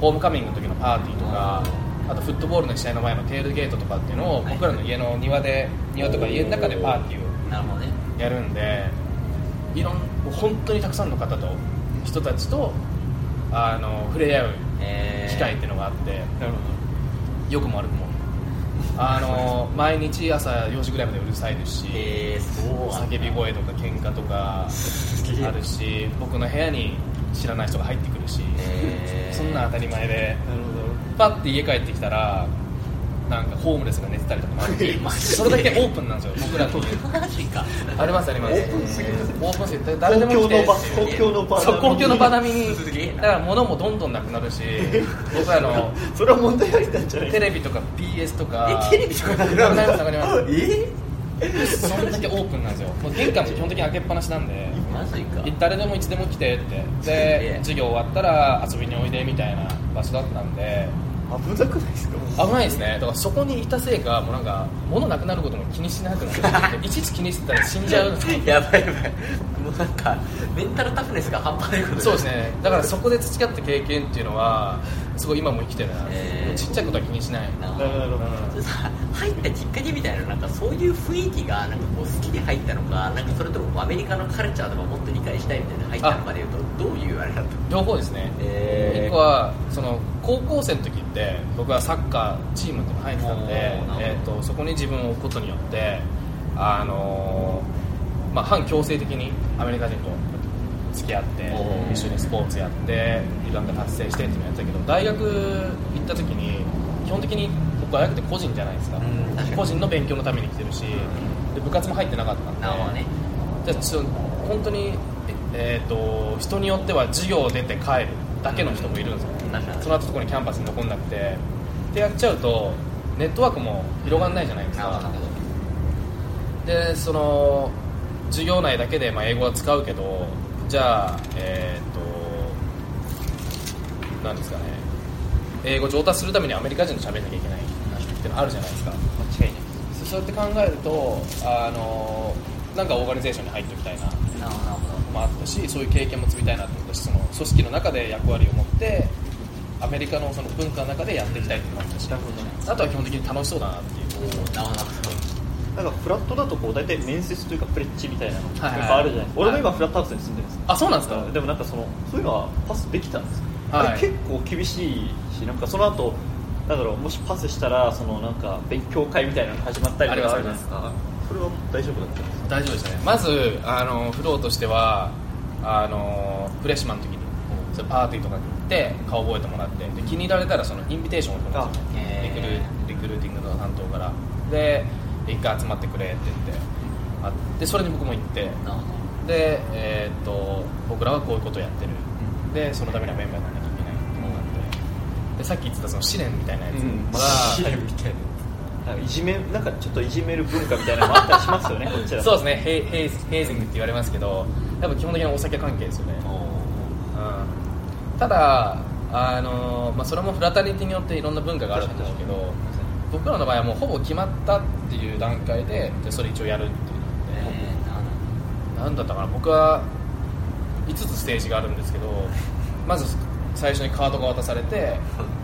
C: ホームカミングの時のパーティーとかあとフットボールの試合の前のテールゲートとかっていうのを
B: はい。
C: 僕らの家の庭で庭とか家の中でパーティーをやるんでいろん本当にたくさんの方と人たちとあの触れ合う
B: えー。
C: 機会っていうのがあって、
A: なるほ
C: 良くも悪くもあの毎日朝4時ぐらいまでうるさいですし、叫び声とか喧嘩とかあるし僕の部屋に知らない人が入ってくるし、
B: えー。
C: そんな当たり前で。パッて家帰ってきたらなんかホームレスが寝てたりとかもあるし
B: マジで。
C: それだけオープンなんですよ。僕らの家
B: マジか。
C: ありますあります。
A: オープンすぎる。
C: オープンすぎて誰でも来て。
A: 公共の場公共の場
C: 並みに。だから物もどんどんなくなるし 僕らの
A: それは問題ありなんじゃない
C: テレビとか PS とか
B: えテレビとか。なく
C: なくなりますなくなります。
B: え？
C: そんだけオープンなんですよ。もう玄関も基本的に開けっぱなしなんで。
B: マジか。
C: 誰でもいつでも来てって。で授業終わったら遊びにおいでみたいな場所だったんで
A: 危なくないですか？
C: 危ないですね。だからそこにいたせいかもうなんか物なくなることも気にしなくなっていちいち気にしてたら死んじゃう
B: やばいやばい。もうなんかメンタルタフネスが半端ないこと
C: そうですね。だからそこで培った経験っていうのはすごい今も生きてるな、ちっちゃいことは気にしない。
B: なるほど。入ったきっかけみたいななんかそういう雰囲気がなんかこう好きで入ったのかなんかそれともアメリカのカルチャーとかもっと理解したいみたいな入ったのかでいうとどういうあれだった
C: 両方ですね。
B: えー。
C: 一個はその高校生の時って僕はサッカーチームっていうの入ってたんでえー、とそこに自分を置くことによってあのーまあ、反強制的にアメリカ人と付き合って一緒にスポーツやっていろんな達成してっていうのやってたけど大学行った時に基本的に僕大学って個人じゃないですか,、
B: うん
C: 個人の勉強のために来てるしで部活も入ってなかったんで。
B: なるほどね。
C: じゃあちょ本当に、ええー、と人によっては授業出て帰るだけの人もいるんですよ、
B: 確かに。
C: その後そこにキャンパスに残んなくてってやっちゃうとネットワークも広がんないじゃないですか。でその授業内だけでまあ英語は使うけどじゃあえっ、と何ですかね。英語上達するためにアメリカ人と喋んなきゃいけないってのあるじゃないですか。
A: 間違いない。
C: そそうやって考えるとあのなんかオーガニゼーションに入っておきたいな
B: なる
C: もあったしそういう経験も積みたいなと思ったしその組織の中で役割を持ってアメリカのその文化の中でやっていきたいって思った。し
A: なるほど。ね
C: あとは基本的に楽しそうだなっていう。
B: どなるほどな
A: んかフラットだとこう大体面接というかプレッチみたいなの
C: はいはい。
A: やっぱあるじゃないですか、
C: はい。
A: 俺も今フラットハウスに住んでるんですよ。
C: あそうなんですか？
A: でもなんかそのそういうのはパスできたんですか、
C: はい。
A: 結構厳しいしなんかその後なんだろうもしパスしたらそのなんか勉強会みたいなのが始まったりとかあるじゃないですか。それは大丈夫だったんですか？
C: 大丈夫ですね。まずあのフローとしてはあのフレッシュマンの時にそれパーティーとかに行って顔覚えてもらってで気に入られたらそのインビテーションを送るんでリクルーティングの担当から。で一回集まってくれって言ってあでそれに僕も行ってで、えーっと僕らはこういうことをやってる。でそのためにはメンバーにならなきゃいけないっていうのがあって。でさっき言ってたその試練みたいなやつは、
A: 試練みたいな。いじめなんかちょっといじめる文化みたいなのもあったりしますよね こっちら。
C: そうですね。ヘイヘイヘイジングって言われますけどやっぱ基本的にはお酒関係ですよね、
B: ど
C: うん。ただあの、まあ、それもフラタリティによっていろんな文化があるんですけど僕らの場合はもうほぼ決まったっていう段階ででそれ一応やるっていうので、
B: えーな
C: んだったかな。僕は5つステージがあるんですけどまず最初にカードが渡されて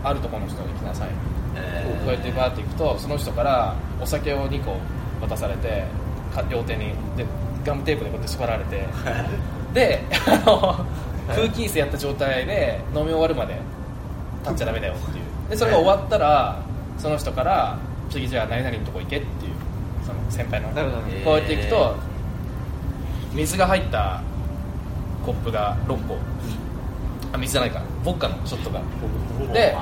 C: あるところの人に来なさい。
B: えー。
C: こうやってバーっていくとその人からお酒を2個渡されてか両手にでガムテープでこうやって縛られて。であの空気椅子やった状態で飲み終わるまで立っちゃダメだよっていう。でそれが終わったらその人から次じゃあ何々のとこ行けっていうその先輩の。こうやっていくと水が入ったコップが6個。あ水じゃないか。ボッカのショットが。で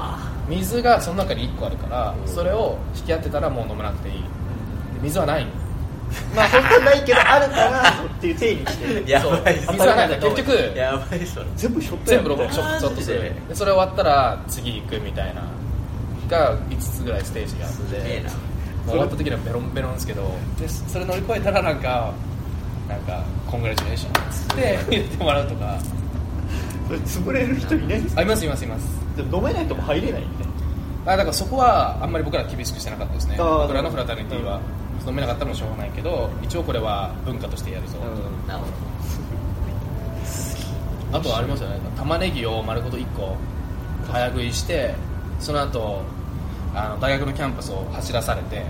C: 水がその中に1個あるからそれを引き合ってたらもう飲めなくていい。で水はない
A: まあ本当にないけどあるからっていう体にして
B: やばい。
C: そう。水はないんだ結局
B: やばいそれ。
A: 全部ショット
C: 全部6
A: みたいな
C: 個ショットする。
B: で
C: それ終わったら次行くみたいなが5つぐらいステージがあって
B: すげえな。
C: もう終わった時にはベロンベロンですけどでそれ乗り越えたらなんかなんか「コングラチュレーション」って言ってもらうとか。
A: それ潰れる人いないんですか？
C: あいますいますいます。
A: でも飲めないとも入れないみたいな
C: あだからそこはあんまり僕ら厳しくしてなかったですね。僕らのフラタニティは、飲めなかったらもしょうがないけど一応これは文化としてやるぞ、
B: なるほ
C: あとはありますよね。玉ねぎを丸ごと1個早食いしてその後あの大学のキャンパスを走らされて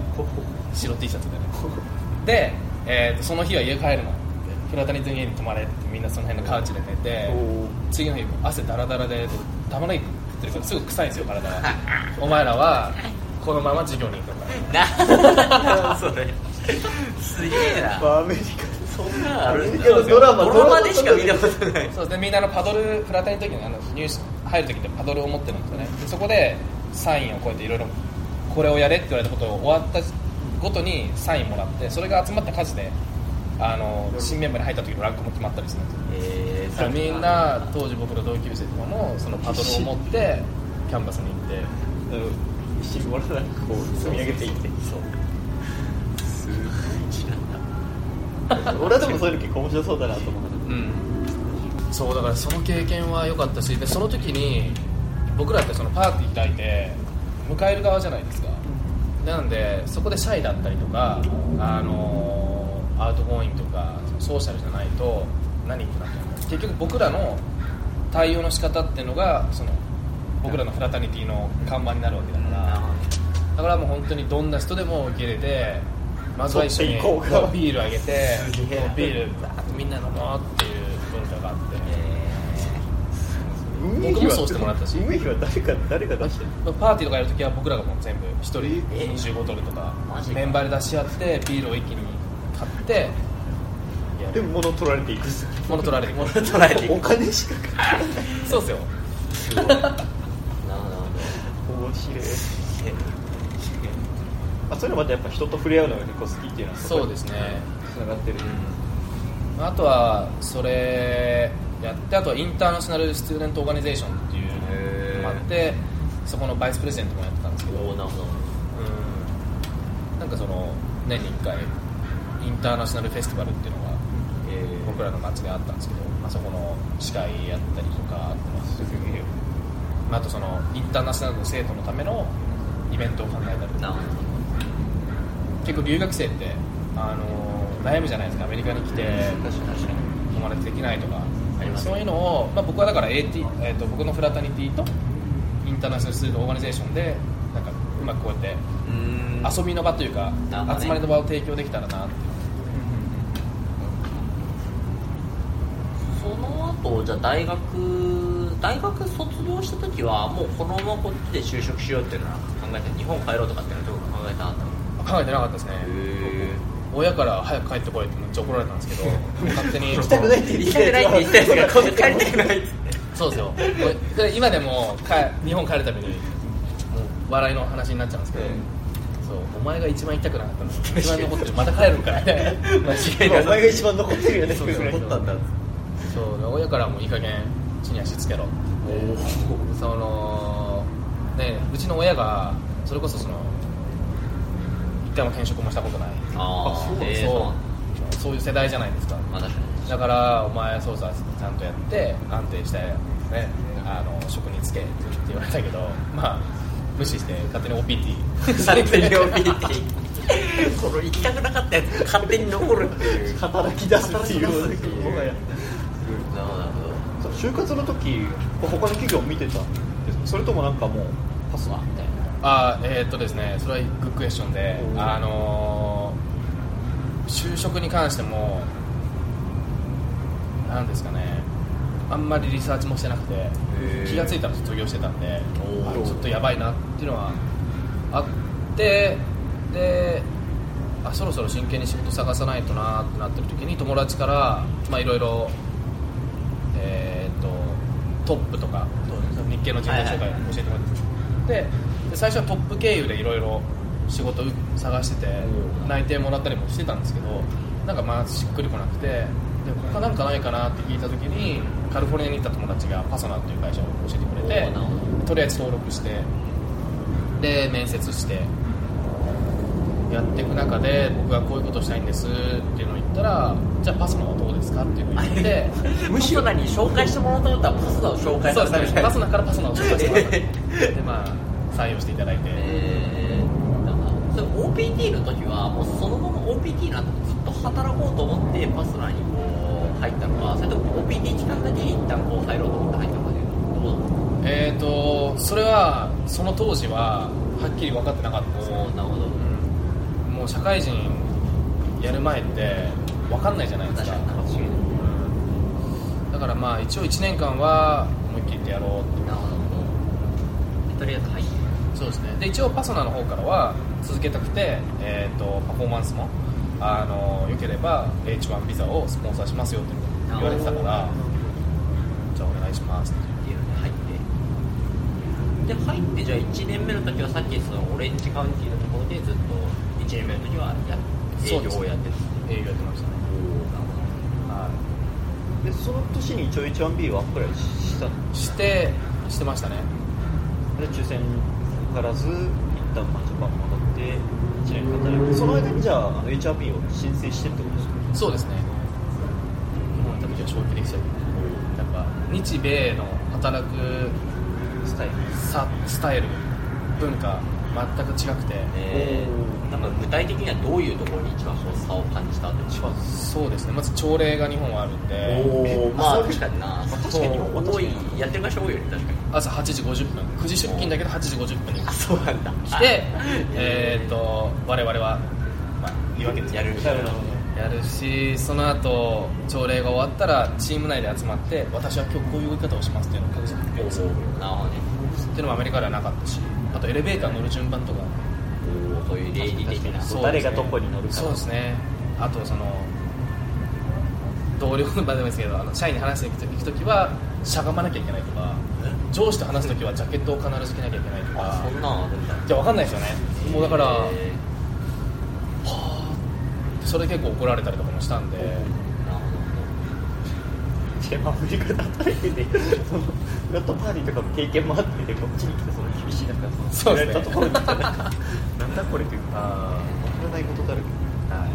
C: 白 T シャツでね。で、えーとその日は家帰るの。フラタニズの家に泊まれってみんなその辺のカウチで寝て次の日汗だらだらでで玉ねぎ食ってるからすぐ臭いんですよ体がお前らはこのまま授業に行くんだ
B: な それ。すげえな。
A: まあアメリカ
B: そんな
A: アメリカのドラマ
B: ドラマでしか見たことない。
C: そうでみんなのパドルフラタニの時にあの入試入る時ってパドルを持ってるんですよね。でそこでサインをこうやっていろいろこれをやれって言われたことを終わったごとにサインもらってそれが集まった数であの新メンバーに入った時のランクも決まったりするんですよ。
B: え
C: だからみんな当時僕の同級生とかもそのパドルを持って キャンパスに行って
A: 一緒にもらこう積み上げていって。
B: そう。すごいな。
A: 俺はでもそういうの結構面白そうだなと思う
C: うん。そうだからその経験は良かったしでその時に僕らってそのパーティー開いて迎える側じゃないですか。なのでそこでシャイだったりとかあの outgoing とか social じゃないと何ってなってる結局僕らの対応の仕方っていうのがその僕らの fraternity の看板になるわけだから。だからもう本当にどんな人でも受け入れてまずは一緒にビールあげてビールバーッとみんな飲もうっていう文化があって
A: 運営
C: 僕もそうしてもらったし。
A: 運営費は誰か誰が出してる
C: パーティーとかやるときは僕らがもう全部1人
B: え
C: ？25ドルとか
B: マジか。
C: メンバーで出し合ってビールを一気に買って
A: でも物取られていく。
C: 物取られていく。
B: 物取られていく。
A: お金しかかからない。
C: そうですよ。
B: なるほど
A: 面白い。あそれはまたやっぱ人と触れ合うのが結構好きっていうのは
C: そうですね。
A: つながってる、
C: あとはそれやってあとはインターナショナル・スチューデント・オーガニゼーションっていうのもあってそこのバイスプレゼントもやってたんですけど。
B: なるほど。
C: うん。なんかその年に1回インターナショナルフェスティバルっていうのが
B: え
C: 僕らの町であったんですけど、まあ、そこの司会やったりとかあってますまああとそのインターナショナルの生徒のためのイベントを考えたりとか。結構留学生ってあの悩むじゃないですか。アメリカに来て友達できないとかそういうのを、まあ、僕はだから AT、えー、と僕のフラタニティとインターナショナルスーデントオーガニゼーションでなんかうまくこうやって遊びの場というか、集まりの場を提供できたらなって
B: その後じゃあ大学大学卒業した時はもうこのままこっちで就職しようっていうのは考えて日本帰ろうとかっていうのはどうか考えてなかったの？
C: 考えてなかったですね。
B: へ
C: 親から早く帰ってこいってめっちゃ怒られたんですけど勝手に
A: 行きたくないって
B: 行きたくないって言ったやつが今度帰りたくないって。
C: そうですよ。で今でもか日本帰るたびにもう笑いの話になっちゃうんですけど、そうお前が一番行きたくなかったんです一番残ってる。また帰るんかい。間違いない
A: お前が一番残ってるよね
C: そうそう
A: 思ったんだ。
C: そう親からもいい加減地に足つけろ。そのねうちの親がそれこそその一回も転職もしたことない
B: あ
A: あそう
B: あええ
C: そう
B: そう
C: いう世代じゃないですか。
B: まあ確かに。
C: だからお前そうさちゃんとやって安定して、ね、あの職に就けって言われたけど まあ無視して勝手に OPT
B: 勝手に OPT この行きたくなかったやつが勝手に残るっていう。
A: 働き出すっていう。
B: 働き出すっていう
A: もはや
B: なるほど。
A: 就活の時他の企業見てた？んですかそれともなんかもうパス？はみたいな。
C: あえーっとですねそれはグッドクエスチョンであのー就職に関してもなんですかねあんまりリサーチもしてなくて
B: ー。
C: 気が付いたら卒業してたんでちょっとやばいなっていうのはあってであそろそろ真剣に仕事探さないとなってなってる時に友達からまあいろいろえーっとトップとか日系の人材紹介を教えてもらってでで最初はトップ経由でいろいろ仕事探してて
B: うん。
C: 内定もらったりもしてたんですけどなんかまあしっくりこなくてで他なんかないかなって聞いた時にカリフォルニアに行った友達がパソナっていう会社を教えてくれてとりあえず登録してで面接してやっていく中で僕がこういうことしたいんですっていうのを言ったらじゃあパソナはどうですかっていうのを言って
B: むしろ何紹介してもらおうと思ったらパスナを紹介
C: そうですね。パソナからパソナを紹介してもらったでまあ採用していただいて、
B: えー、それ OPT の時はもうそのまま OPT なんてずっと働こうと思ってパスナにこう入ったのかそれとも OPT 期間だけ一旦こう入ろうと思って入ったのかで
C: えー、とそれはその当時ははっきり分かってなかったです
B: なるほど。
C: うん。もう社会人やる前って分かんないじゃないですか。だからまあ一応1年間は思い切ってやろうって。
B: なるほど。でとりあえず入って
C: そうですね。で一応パソナの方からは続けたくて、えー、とパフォーマンスもあの良ければ H1 ビザをスポンサーしますよって言われてたからじゃあお願いしますって
B: っていう。ので入ってで入ってじゃあ1年目の時はさっきそのオレンジカウンティのところでずっと1年目の時はや営業をやってた。
C: 営業やってましたね。は
A: でその年に一応 H1B はアプライした
C: してしてましたね。
A: で抽選からず一旦まあジャパン戻って1年働いてその間にじゃああの HRB を申請してってことですか？
C: そうですね。日本にいた時は長期できちゃう。やっぱ日米の働く
A: スタイル。
C: さスタイル文化全く違くて。
B: えー、なんか具体的にはどういうところに一番こう差を感じたんですか？
C: そうですね。まず朝礼が日本はあるんで。
B: おまあ
A: そう
B: 確かにな。
A: あ確かに
B: 多い。
A: に
B: やってる会社多いよね確かに
C: 朝8時50分。9時出勤だけど8時50分に
B: あそうなんだ。
C: 来て えーっと我々は、まあ、言うわけです
B: やる。
C: やるしその後朝礼が終わったらチーム内で集まって私は今日こういう動き方をしますっていうのを各自発表する。っ
B: なるほどね
C: ていうのもアメリカではなかったしあとエレベーター乗る順番とか。
B: そういう礼儀的な。
A: 誰がどこに乗るか
C: そうですね。あとその同僚の場でもいいですけどあの社員に話していく時はしゃがまなきゃいけないとか上司と話す時はジャケットを必ず着なきゃいけないとか。
B: あそんなんあるんだ。
C: いや分かんないですよね。もうだから、は
B: え
C: あそれ結構怒られたりとかもしたんで。
B: ーなる
A: でもアメリカで働いててそのフラットパーティーとかの経験もあってこっちに来てその厳しい中そ
C: そうですね。
A: のやったところに来てなんかなんだこれというか
C: あ
A: 分からないことだらけ
C: はい。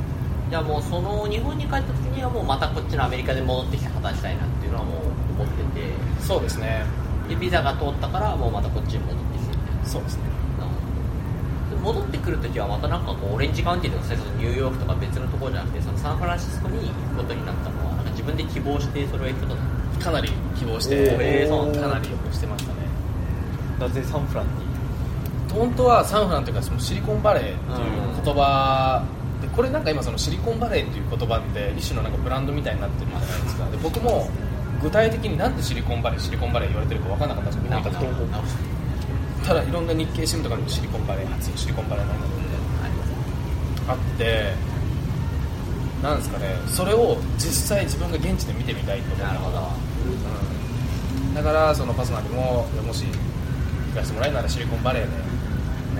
B: じゃあもうその日本に帰った時にはもうまたこっちのアメリカで戻ってきて働きたいなっていうのはもう思ってて。
C: そうですね
B: でビザが通ったからもうまたこっちに戻ってきて
C: そうですね。
B: で戻ってくるときはまたなんかこうオレンジカウンティとかニューヨークとか別のところじゃなくてそのサンフランシスコに行くことになったのはなんか自分で希望してそれは行くこと
C: かなり希望し
B: お
C: てかなりよくしてましたね。
A: なぜサンフランに。
C: 本当はサンフランというかそのシリコンバレーっていう言葉でこれなんか今そのシリコンバレーっていう言葉って一種のなんかブランドみたいになってるじゃないですか。で僕も具体的になんでシリコンバレーシリコンバレー言われてるか分からなかったんですよ日本にいた時
B: なるほど
C: ただいろんな日経新聞とかにもシリコンバレー初シリコンバレーなんだあってなんですかねそれを実際自分が現地で見てみたいと思
B: なるほど。
C: うん。だからそのパソナにももし行かせてもらえるならシリコンバレーで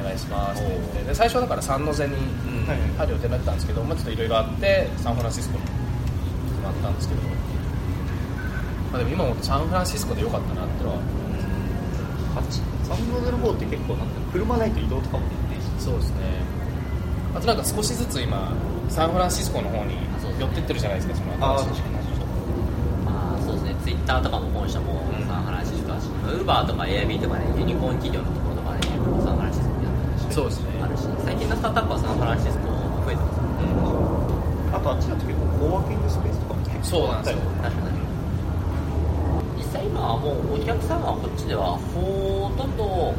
C: お願いしますって言ってで最初はだからサンノゼに
B: うん。
A: はい
C: 入る予定だったんですけど、まあ、ちょっといろいろあってサンフランシスコに決まったんですけど、まあ、でも今思うとサンフランシスコでよかったなってのは
A: あって結構なんか車ないと移動とかもできないし。
C: そうですね。あとなんか少しずつ今サンフランシスコの方に寄ってってるじゃないですかその新しい
B: まあそうですね。ツイッターとかも本社も
C: うん。
B: サンフランシスコだしウーバーとかエアビーとかねユニコーン企業のところとかねサンフランシスコにあった
C: そうですね。
B: あるし最近のスタートアップはサンフランシスコ増えてますね。
A: あとあっちだと結構コーワーキングスペースとかも結構あったり
C: そう
B: 確か。に今はもうお客さんはこっちではほとんど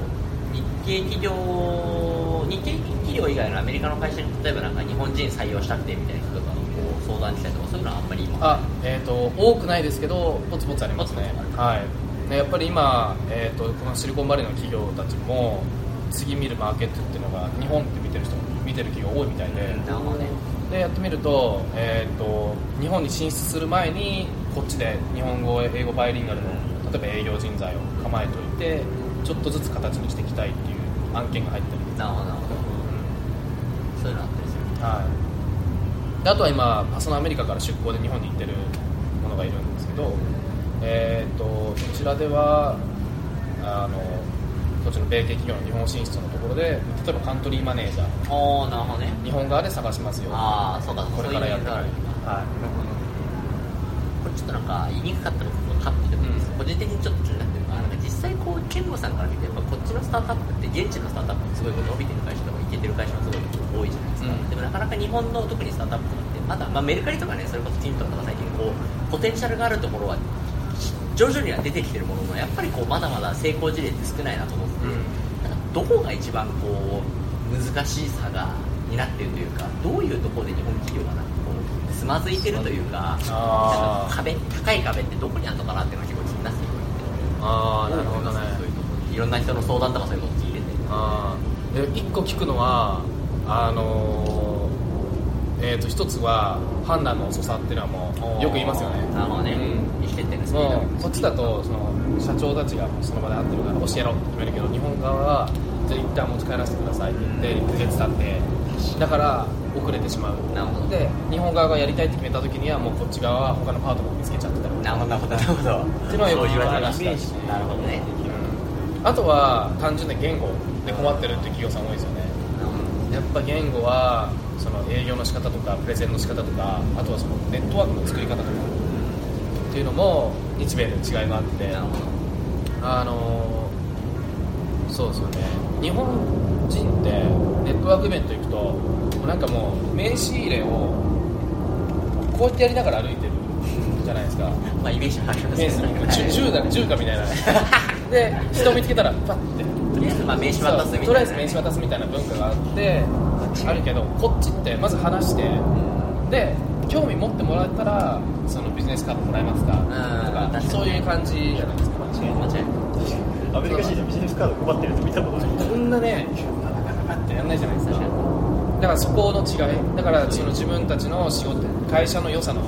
B: 日系企業日系企業以外のアメリカの会社に例えばなんか日本人採用したくてみたいな人とかこう相談したりとかそういうのはあんまり今。
C: あえー、と多くないですけどポツポツありますね。はい。ねやっぱり今、えー、とこのシリコンバレーの企業たちも次見るマーケットっていうのが日本って見てる人見てる企業多いみたいで、
B: なるほどね。
C: でやってみると,、えー、と日本に進出する前にこっちで日本語英語バイリンガルの例えば営業人材を構えておいてちょっとずつ形にしていきたいっていう案件が入ったり。
B: なるほどなるほど。そういうのあったりする。
C: はい、であとは今パソナアメリカから出向で日本に行ってるものがいるんですけど、えー、とこちらではあのこっちの米系企業の日本進出のところで例えばカントリーマネージャー。
B: おーなるほどね。
C: 日本側で探しますよ。
B: ああそうか
C: これからやってくる。は
B: これちょっとなんか言いにくかったらカットでもいいです、個人的にちょっと気になってるのがなんか実際こう健吾さんから見てやっぱこっちのスタートアップって現地のスタートアップすごい伸びてる会社とかいけてる会社もすごい多いじゃないですか、
C: うん。
B: でもなかなか日本の特にスタートアップとかってまだ、まあ、メルカリとかねそれこそティンとか最近こうポテンシャルがあるところは徐々には出てきてるもののやっぱりこうまだまだ成功事例って少ないなと思って。どこが一番こう難しさがになってるというかどういうところで日本企業がなつまずいてるというか壁高い壁ってどこにあるのかなっていうのが結構気になってくる
C: ああなるほどね。
B: そういうところいろんな人の相談とかそういうのを聞いてて。
C: あーで一個聞くのはあのーえー、と一つは判断の遅さっていうのはもうよく言いますよね。
B: なるほどね、
C: うん。
B: 意思決定のスピード
C: もうこっちだとその社長たちがその場で会ってるから教えろって言われるけど日本側はじゃあ一旦持ち帰らせてくださいって言って1ヶ月経ってだから遅れてしまう。
B: なるほど。
C: で日本側がやりたいって決めた時にはもうこっち側は他のパートナーを見つけちゃってたり
B: なるほどな。るほどなるほど。
C: っていうのはよく言われました
B: そういうイメージ。なるほどね。
C: あとは単純な言語で困ってるっていう企業さん多いですよね。やっぱ言語はその営業の仕方とかプレゼンの仕方とかあとはそのネットワークの作り方とか。っていうのも日米で違いがあって。あのそうですよね日本人ってネットワークイベント行くとなんかもう名刺入れをこうやってやりながら歩いてるじゃないですか。
B: まあイメージあります
C: 名
B: ね
C: 刺銃銃だ銃かみたいな。で人見つけたらパッて。
B: とりあえずまあ名刺渡すみたいな。
C: とりあえず名刺渡すみたいな文化があってあるけどこっちってまず話してで興味持ってもらえたらそのビジネスカードもらえますか？と
B: 確か
C: そういう感じじゃないですか。
B: 間違いない
A: アメリカ人でビジネスカード配ってると見たことない。
C: こんなねパパパパってやんないじゃないですか。だからそこの違いだからその自分たちの仕事会社の良さの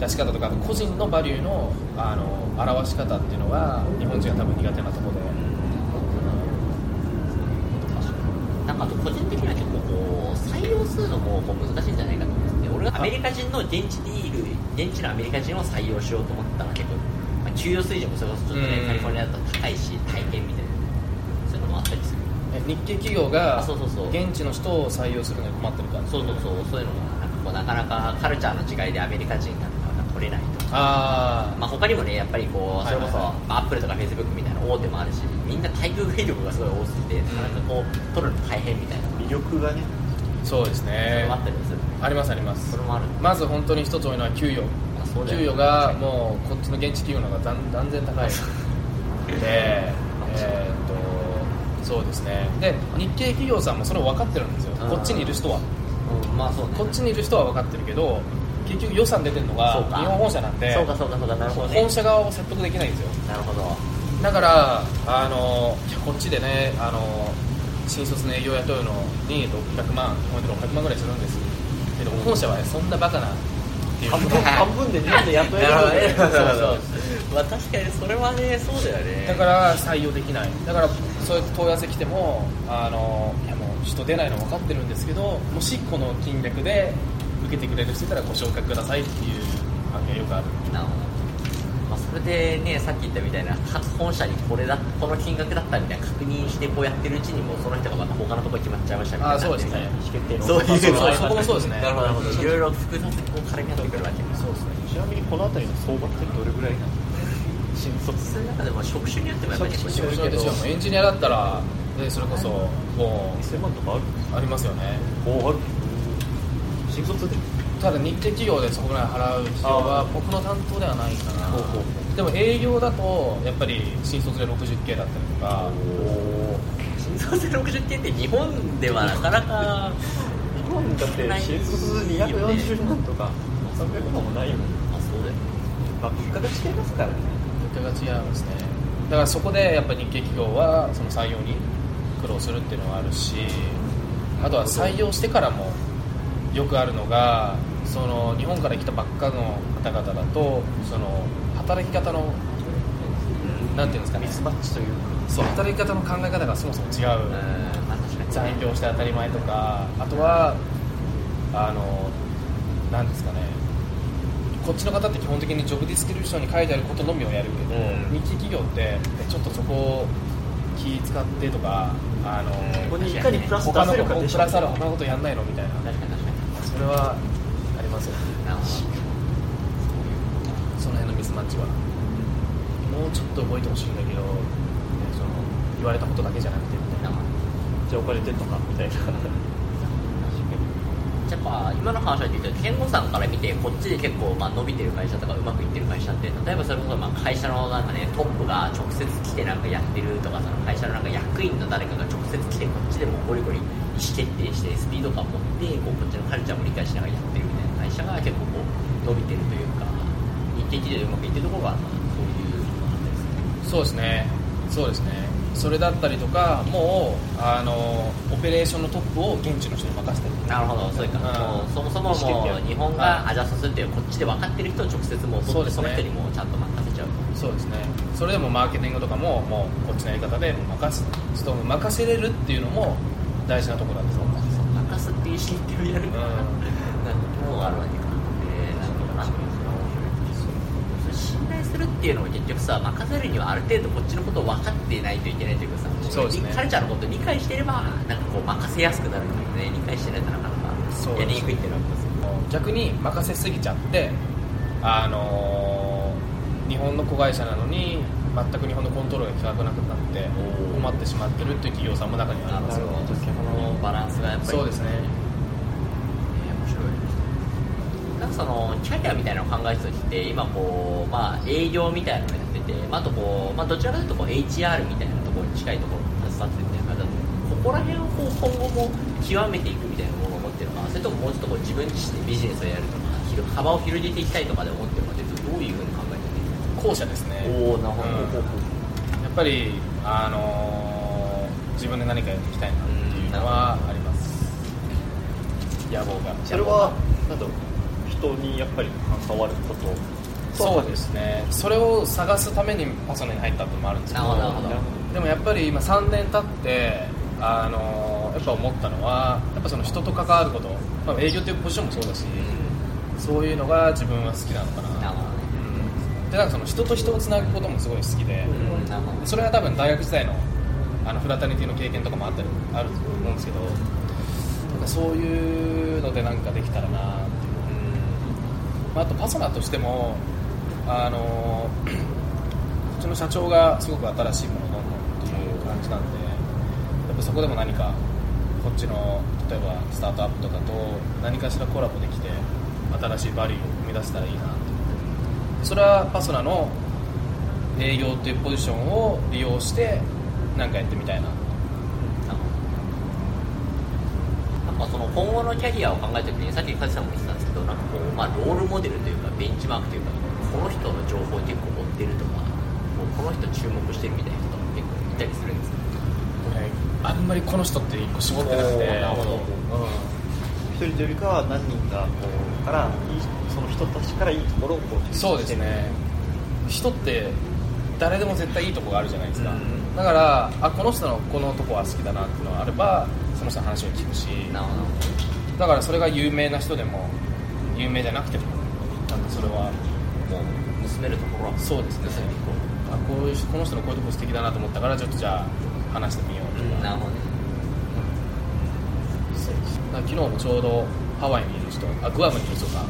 C: 出し方とか個人のバリューのあの表し方っていうのが日本人は多分苦手なところで、
B: なんかあと個人的には結構こう採用するのもこう難しいんじゃないかと思ってて俺がアメリカ人の現地ディール現地のアメリカ人を採用しようと思ったら結構、まあ、給与水準もそれこそちょっとね、
C: うん。
B: カリフォルニアだと高いし体験みたいなそういうのもあったりする。
C: え日系企業が
B: あそうそうそう。
C: 現地の人を採用するのに困ってるから。
B: そうそうそう。そういうのもなんかこうなかなかカルチャーの違いでアメリカ人がなかなか取れないとか。
C: あ
B: まあ、他にもね、やっぱりこう、それこそ、
C: はい。はい
B: まあアップルとかフェイスブックみたいな大手もあるし、みんな待遇兵力がすごい多すぎて、なかなかこう、取るの大変みたいな、
A: 魅力がね
C: そうですね。
B: もあったりもする。
C: ありますあります。
B: それもある。
C: まず本当に一つ多いのは給与給与がもうこっちの現地企業の方が断断然高い。でえーっとそうですね。で日系企業さんもそれを分かってるんですよ。
B: うん。
C: こっちにいる人は。
B: うん、まあそうね。
C: こっちにいる人は分かってるけど結局予算出てるのが日本本社なんで
B: そうかそうかそうか、なるほどね。
C: 本。社側を説得できないんですよ。
B: なるほど。
C: だからあのこっちでねあの新卒の営業雇うのに600万日本で600万ぐらいするんです。けど本社はねそんなバカなっていう
A: 半分半分で日本で雇える
B: なるほどね。
C: そうそう
B: まあ確かにそれはね、そうだよね。
C: だから採用できないだからそういう問い合わせ来てもあのいやもう人出ないの分かってるんですけどもしこの金額で受けてくれる人いたらご紹介くださいっていう案件よくある
B: なるほど。まあ、それでね、さっき言ったみたいな、各本社にこれだ、この金額だったみたいな確認してこうやってるうちにもうその人がまた他のところに決まっちゃいましたみたいな。
C: あそうですね。
A: 意思決定の
B: そういう
C: そう。そこもそうですね。
B: なるほどなるほど。いろいろ複雑にこう絡み合ってくるわけ
C: そうですね。
A: ちなみにこの辺りの相場ってどれぐらいなの新卒。
B: その中でも職種によってもやっぱり結構
C: そう
B: 違う
C: ですよエンジニアだったら、ね、それこそも
A: 1000万とかある
C: うありますよね。
A: おある新卒で。
C: ただ日系企業でそこぐらい払う必要は僕の担当ではないかな。
A: ほうほうほ
C: でも営業だとやっぱり新卒で 60K だったりとか。
B: 新卒で60件って日本ではなかなか
A: 日本だって新卒240万とか300万もないもん
B: あそうだよ
A: まあ物価が違いますからね
C: 物価が違うんですね。だからそこでやっぱ日系企業はその採用に苦労するっていうのはあるしあとは採用してからもよくあるのがその日本から来たばっかの方々だとその働き方のなんていうんですかね
A: ミスマッチというか
C: そう。働き方の考え方がそもそも違う、
B: うん
C: 残業して当たり前とかあとはあのなんですかねこっちの方って基本的にジョブディスクリプションに書いてあることのみをやるけど、
B: うん。
C: 日系企業ってえちょっとそこを気使ってとかあの
A: ここにいかにプラス出
C: 他の
A: せるかでしょ。
C: プラスある他のことやんないのみたいな。
B: 確かに確かに。
C: それはありますよね
B: なるほど
C: その辺のミスマッチは。もうちょっと動いてほしいんだけど、ねその言われたことだけじゃなくてみたいな。
A: じゃあお金出んのかみたいな。
B: じゃあやっぱ今の話は聞いて健吾さんから見てこっちで結構まあ伸びてる会社とかうまくいってる会社って例えばそれこそまあ会社のなんかねトップが直接来てなんかやってるとかその会社のなんか役員の誰かが直接来てこっちでもゴリゴリ意思決定してスピード感を持ってこうこっちのカルチャーも理解しながらやってるみたいな会社が結構こう伸びてるというか日程企業でうまくいってるところがそういう
C: そうですね。そうですね。それだったりとかもうあのオペレーションのトップを現地の人に任せてる。
B: なるほど、そういうか、
C: うん。
B: もうそもそももう日本がアジャストするっていうこっちで分かってる人を直接もうそ,、
C: そうですね。
B: の人にもうちゃんと任せちゃう。
C: そうですね。それでもマーケティングとかももうこっちのやり方で任す人に任せれるっていうのも大事なところなんですよ。
B: 任すっていう意思決定をやる
C: うん。
B: なんかもうあるわけか。えー、なるほどな。信頼するっていうのも結局さ任せるにはある程度こっちのことを分かっていないといけないというかさ
C: そうですね。
B: カルチャーのことを理解してればなんかこう任せやすくなるんだよね理解してないとなかなかやりにくいっていうのは
C: 逆に任せすぎちゃってあのー日本の子会社なのに全く日本のコントロールが効かなくなって困ってしまってるっていう企業さんも中にはありますよ
B: このバランスがやっぱり
C: そうですね
B: えー面白いなんかそのキャリアみたいなのを考えてた時って今こう、まあ、営業みたいなのをやってて、まあ、あとこう、まあ、どちらかというとこう HR みたいなところに近いところに携わってるみたいな感じだとここら辺をこう今後も極めていくみたいなものを持ってるのかそれとももうちょっとこう自分自身でビジネスをやるとか広幅を広げていきたいとかで思ってるのかってどういうふうに考えて
C: 後者ですね
B: るおおなるほど、
C: うんやっぱり、あのー自分で何かやっていきたいなっていうのはあります。野望が。
A: それはなんだろう人にやっぱり関わること。
C: そうですね。それを探すためにパソナに入ったってのもあるんですけどでもやっぱり今3年経ってあのやっぱ思ったのはやっぱその人と関わること、まあ、営業っていうポジションもそうだし、そういうのが自分は好きなのかな。
B: な
C: うん。でなんかその人と人をつなぐこともすごい好きで、
B: うん。
C: それは多分大学時代のあのフラタニティの経験とかもあったりあると思うんですけどなんかそういうのでなんかできたらなまあ、あとパソナとしてもあの うちの社長がすごく新しいものをどんどんっていう感じなんでやっぱそこでも何かこっちの例えばスタートアップとかと何かしらコラボできて新しいバリューを生み出せたらいいなって。それはパソナの営業というポジションを利用して何かやってみたいな。
B: なんかその今後のキャリアを考えた時にさっき梶さんも言ってたなんかこう、まあ、ロールモデルというかベンチマークというかこの人の情報を結構追ってるとかもうこの人注目してるみたいな人とか結構いたりするんですか
C: 俺あんまりこの人って一個絞ってなくて。
B: なるほど。
A: 一人よりかは何人かこうからいいその人たちからいいところをこう
C: そうですね。人って誰でも絶対いいとこがあるじゃないですか、
B: うん。
C: だからあこの人のこのとこは好きだなっていうのがあればその人の話を聞くし。だからそれが有名な人でも有名じゃなくても。なんかそれは
B: もう盗めるところは。
C: そうですね。あこういうこの人のこういうとこ素敵だなと思ったからちょっとじゃあ話してみようとか,、
B: うなるほどね。
C: だから昨日もちょうどハワイにいる人あグアムにいる人が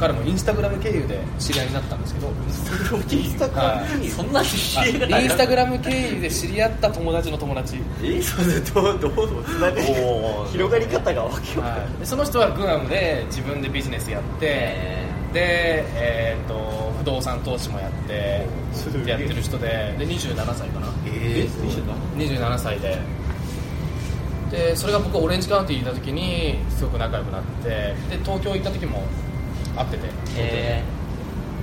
C: 彼もインスタグラム経由で知り合いになったんですけど。
A: インスタグラム
C: はい。
B: そんなに知
C: あ
B: り合いが
C: インスタグラム経由で知り合った友達の友達。
B: えそれどうどう
A: つな広がり方がわけわかんない
C: はい、でその人はグアムで自分でビジネスやって、
B: え
C: で、えー、と不動産投資もやってやってる人でで27歳かな
B: え
C: 27歳ででそれが僕オレンジカウンティにいた時にすごく仲良くなってで東京行った時も会ってて
B: え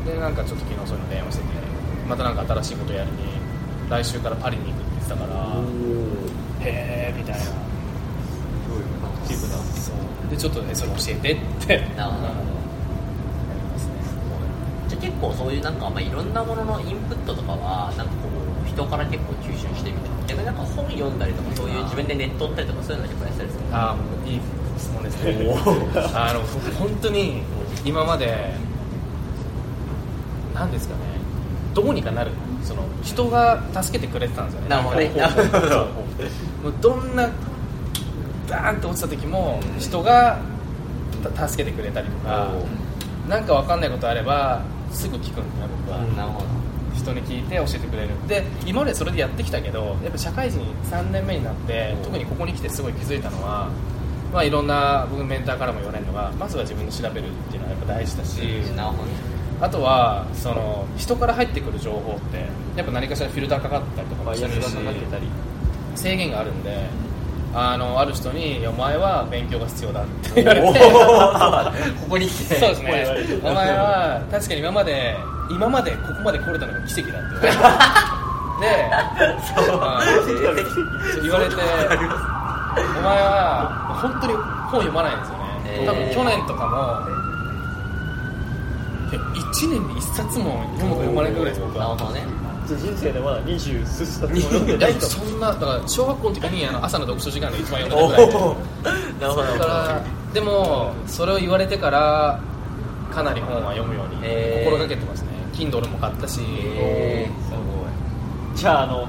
C: でなんかちょっと昨日そういうの電話しててまたなんか新しいことやるに来週からパリに行くって言ってたからへえみたいな。
A: チームだ
C: そうでちょっとねそれ教えてって。
B: なるほど。
C: うんやりますね
B: じゃあ結構そういうなんか、まあ、いろんなもののインプットとかはなんかこう人から結構吸収してみたいな。逆になんか本読んだりとかそういう自分でネット追ったりとかそういうの結構やったりする
C: ああいい質問ですね。あの僕本当に今まで何ですかねどうにかなる。その人が助けてくれてたんですよね。
B: なるほど
C: もうどんなバーンって落ちた時も人がた助けてくれたりとかなんか分かんないことあればすぐ聞くんだ僕は、
B: なるほど。
C: 人に聞いて教えてくれる。で今までそれでやってきたけどやっぱ社会人3年目になって特にここに来てすごい気づいたのはまあ、いろんな僕メンターからも言われるのがまずは自分で調べるっていうのはやっぱ大事だし、あとはその人から入ってくる情報ってやっぱ何かしらフィルターかかったりとかもするし制限があるんであのある人にいや「お前は勉強が必要だ」って 言われて
B: ここに来て。
C: そうですね。お前は確かに今まで今までここまで来れたのが奇跡だって言われて。で言われてお前は本当に本読まないんですよね、
B: えー。
C: 多分去年とかもいや1年に1冊も読むか読まないかぐらいです僕は
B: なるほどね。
A: 人生でまだ二十数冊も 読んでないと。
C: そんなだから小学校の時にあの朝の読書時間で一番読んでたぐらい
B: なるほど。
C: だからでもそれを言われてからかなり本は読むように心がけてますね。Kindle も買ったし、
B: え
A: じゃああの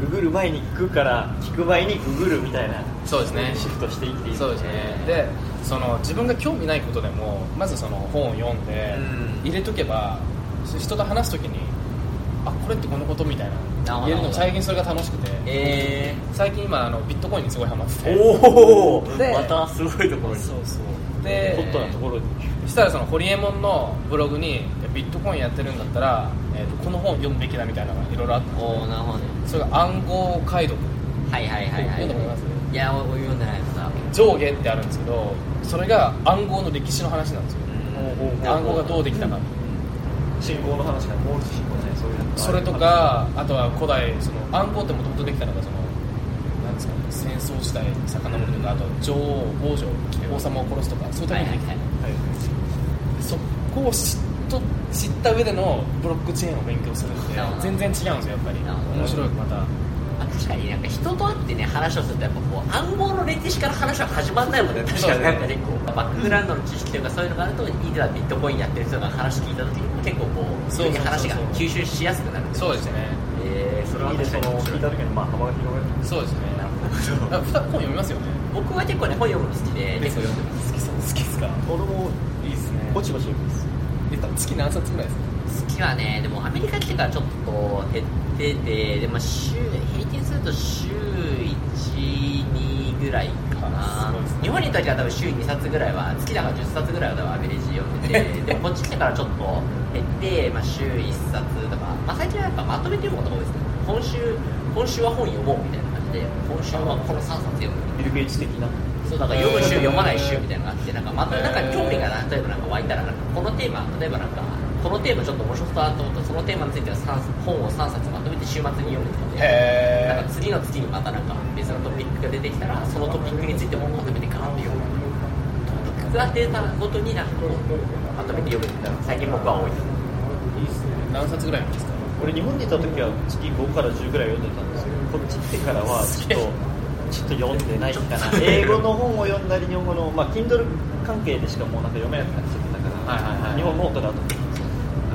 A: ググる前に聞くから聞く前にググるみたいな
C: そうですね。
A: シフトしていっていい。
C: そうですね。でその自分が興味ないことでもまずその本を読んで
B: うん。
C: 入れとけば人と話す時にあこれってこのことみたいな言えるの最近それが楽しくて。
B: え
C: 最近今あのビットコインにすごいハマってて。
B: おお
C: で
B: またすごいところに。
C: そうそう。で
A: ホットなところに。
C: そしたらそのホリエモンのブログにビットコインやってるんだったら、えー、とこの本読むべきだみたいなのがいろいろあって。
B: おおなるほどね
C: それが暗号解読。
B: はいはいはいはい。
C: 読んだことあります？
B: いや俺読んでないのさ
C: 上下ってあるんですけどそれが暗号の歴史の話なんですよ。
B: うん。
C: 暗号がどうできたか。
A: 信号の話がモールス信号じゃないそういうの
C: それとかあとは古代その暗号ってもともとできたのがそのなんですかね戦争時代に遡るとかあと女王王女王様を殺すとかそういうためにできた、
B: はい
A: はい
C: そこを知っと知った上でのブロックチェーンを勉強するんで
B: なるほど。
C: 全然違うんですよやっぱり。面白いまた。
B: あ確かになんか人と会ってね話をするとやっぱこう暗号の歴史から話は始まんないもんね確かに。なんかねこうバックグラウンドの知識というかそういうのがあるといざビットコインやってる人が話聞いた時に結構こう
C: そうそう。
B: 話が吸収しやすくなる。
C: そうですね。
B: えー、それはい
A: いでその聞いた時にまあ幅が広がる。
C: そうですね。
B: なるほど。
C: あ普段本読みますよね。
B: 僕は結構ね本読むの好きで結構読んでます。
C: 好きそう好きですか？
A: 俺も
C: いいですね。
A: ぼちぼち読みます
C: え月何冊ぐらいですか？
B: 好きはねでもアメリカ来てからちょっと減っててでも週平均すると週12ぐらいかな。
C: ね。
B: 日本にいた時は多分週2冊ぐらいは月だから10冊ぐらいは多分アベレージ読んでて でもこっち来てからちょっと減って、まあ、週1冊とか、まあ、最近はやっぱまとめて読むことが多いですね。今週今週は本読もうみたいな感じで今週はこの3冊読む。
A: ビル・ゲイツ的な？
B: そうだから読む週読まない週みたいなのがあってなんかまたなんか興味が例えばなんか湧いたらなんかこのテーマ例えばなんかこのテーマちょっと面白そうだと思ったらそのテーマについては三本を3冊まとめて週末に読むとかで
C: へ
B: なんか次の月にまたなんか別のトピックが出てきたらそのトピックについてもまとめてガーンって読む。トピックが出たごとになんかこうまとめて読むみたいな最近僕は多い。です
C: いいですね。何冊ぐらいですか？
A: 俺日本にいた時は月5から10ぐらい読んでたんですけどこっち来てからはちょっとちょっと読んでないかな。英語の本を読んだり日本語のまあ Kindle 関係でしかもうなんか読めなくなっちゃったから、
C: はいはいはい。
A: 日本ノートだと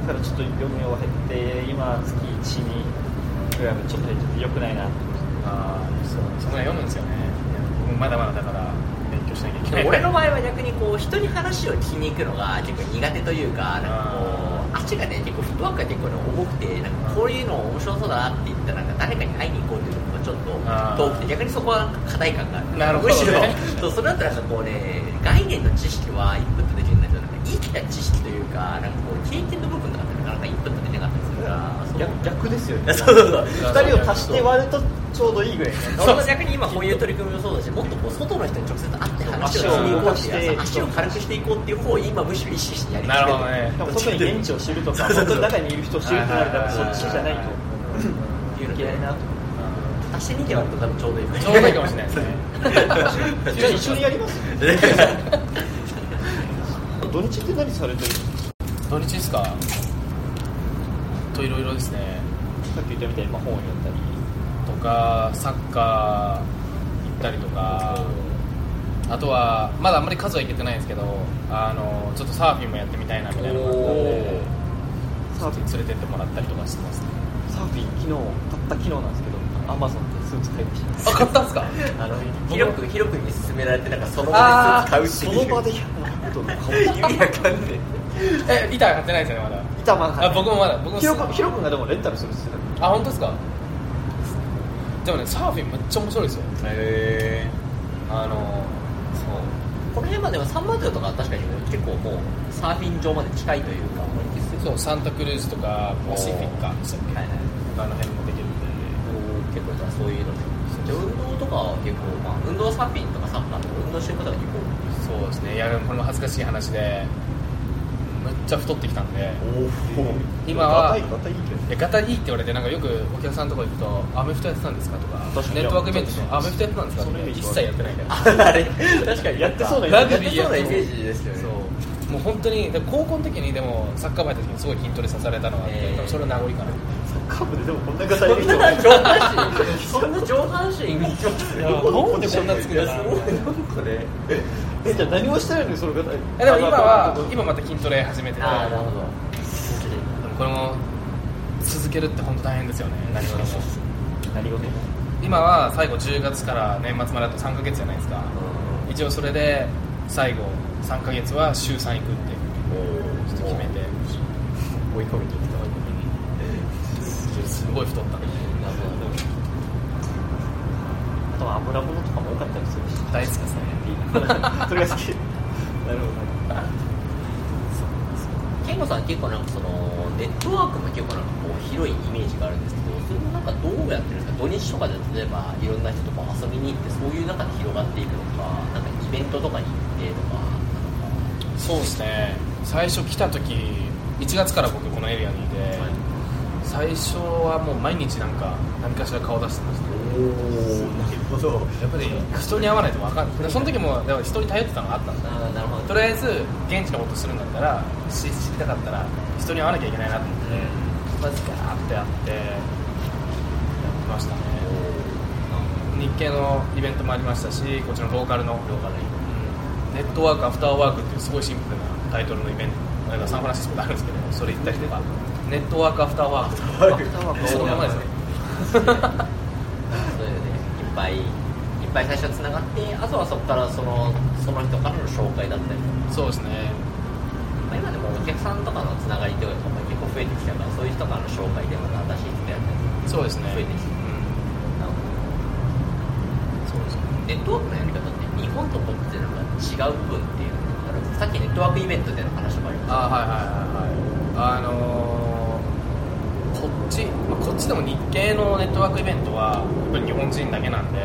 A: だからちょっと読む量が減って今月1にぐらいはちょっと減っててよくないな。
C: ああそうそんな読むんですよね。僕もまだまだだから勉強しなきゃいけない
B: 俺の場合は逆にこう人に話を聞きに行くのが結構苦手というかなんかこう足がね結構フットワークが結構ね重くてなんかこういうの面白そうだなって言ったらなんか誰かに会いに行こうっていうのがちょっと遠くて逆にそこは課題感がある。
C: なるほどね。
B: むしろそうそれだったらなんかこうね概念の知識はインプットできるんだけどなんか生きた知識というかなんかこう経験の部分とかってなかなかインプットできなかったりするから
A: 逆逆ですよね
B: そうそうそう
A: 2人を足して割るとちょうどいいぐらいね
B: 俺も逆に今こういう取り組みもそうだしもっとこう外の人に直接会って話をしに行こうっていう足を軽くしていこうっていう方を今むしろ意識してやり
C: なるほどね
A: 外に現地を知るとか本当に中にいる人を知るとなるとそっちじゃないと
B: っていうので
A: いけないなと
B: 足して2で割ると多分ちょうどいい
C: ちょうどいいかもしれない。ですね
A: じゃあ一緒にやります土日って何されてるの？
C: 土日ですか？といろいろですね。
A: さっき言ったみたいにまあ本を読んだり
C: とかサッカー行ったりとか。あとはまだあんまり数は行けてないんですけどあのちょっとサーフィンもやってみたいなみたいなのがあったんで
A: サーフィン？
C: 連れてってもらったりとかしてますね。
A: サーフィン昨日買った昨日なんですけどアマゾンでスーツ買いました。
C: あ買ったんですか？
B: あの広く広くに勧められてなんかその場でスーツ買うっていう。
A: その場で100ドル買
B: 意味わかんね
C: え板買ってないですよねまだ。
A: 板まだ
C: あ僕もまだ僕も。
A: ヒロ君がでもレンタルするっつってた
C: あ本当ですか？でもねサーフィンめっちゃ面白いですよ。
B: へ
C: あの
B: この辺まではサンマテオとかは確かに結構もうサーフィン場まで近いというか
C: そうサンタクルーズとかパシフィッカでしたっけ、
B: はいはい。
C: あの辺もでき
B: そういうの運動とかは結構、まあ、運動サーフィンとかサッカーとか運動してる方が結構
C: そうですね。いやこれも恥ずかしい話でめっちゃ太ってきたんで。今は
A: ガタイいい
C: って言われてなんかよくお客さんとか行くと「アメフトやってたんですか?」とかネットワークイベントで「アメフトやってたんですか?」って一切やってないから。
B: あれ？確かに
A: やってそうなイメ
C: ラ
A: ージ
B: ですよね。
C: そう。もう本当にで高校の時にでもサッカー部やった時にすごい筋トレさされたのがあって、
B: えー。
C: それの名残かな
A: カブででもこんなガタイいい人
B: そんな上半身そんな上半身いきます
C: いやなんでこんなつくんだな
B: いやすごいなんかね
A: えじゃあ何をしてないのにそのガタイ
C: えでも今は今また筋トレ始めてて。
B: ああなるほど。
C: これも続けるって本当大変ですよね。何事も。
A: 何事
C: 今は最後10月から年末まであと3ヶ月じゃないですか。一応それで最後3ヶ月は週3行くっていうちょっと決めて。
B: 追い込みに
C: すごい太った。
B: なるほど
A: あとは油物とかも多かったりするし。
C: 大好きですね。
A: それが好き。なるほど。
B: 健吾さん結構なんかそのネットワークも結構なんかこう広いイメージがあるんですけどそれもなんかどうやってるんですか土日とかで例えばいろんな人とこう遊びに行ってそういう中で広がっていくのかなんかイベントとかに行ってとか
C: そうですね。最初来た時1月から僕このエリアにいて、最初はもう毎日なんか何かしら顔出してました。
B: なるほど。
C: やっぱり人に会わないと分かんない。でその時もだから人に頼ってたのがあったんだ
B: なるほど。
C: とりあえず現地のことするんだったら知知りたかったら人に会わなきゃいけないなと思ってまずガーってやってやってましたね。日系のイベントもありましたしこっちのローカルの。
B: 動画で
C: ネットワークアフターワークっていうすごいシンプルなタイトルのイベント。サンフランシスコであるんですけどそれ行ったりとかネットワークアフターワーク。
B: アフターワーク
C: そのままですね。
B: そういうね いっぱいいっぱい最初つながってあとはそこからそのその人からの紹介だったり。とか
C: そうですね。
B: まあ、今でもお客さんとかのつながりというかも結構増えてきたからそういう人からの紹介でまた新しい人やったり。
C: そうですね。
B: 増えてきて
C: うん。
B: そうですね。ネットワークのやり方って日本とこってなんか違う部分っていうのがあるさっきネットワークイベントでの話もありま
C: あはいはいはいはい。あのーち、まあ、こっちでも日系のネットワークイベントはやっぱり日本人だけなんで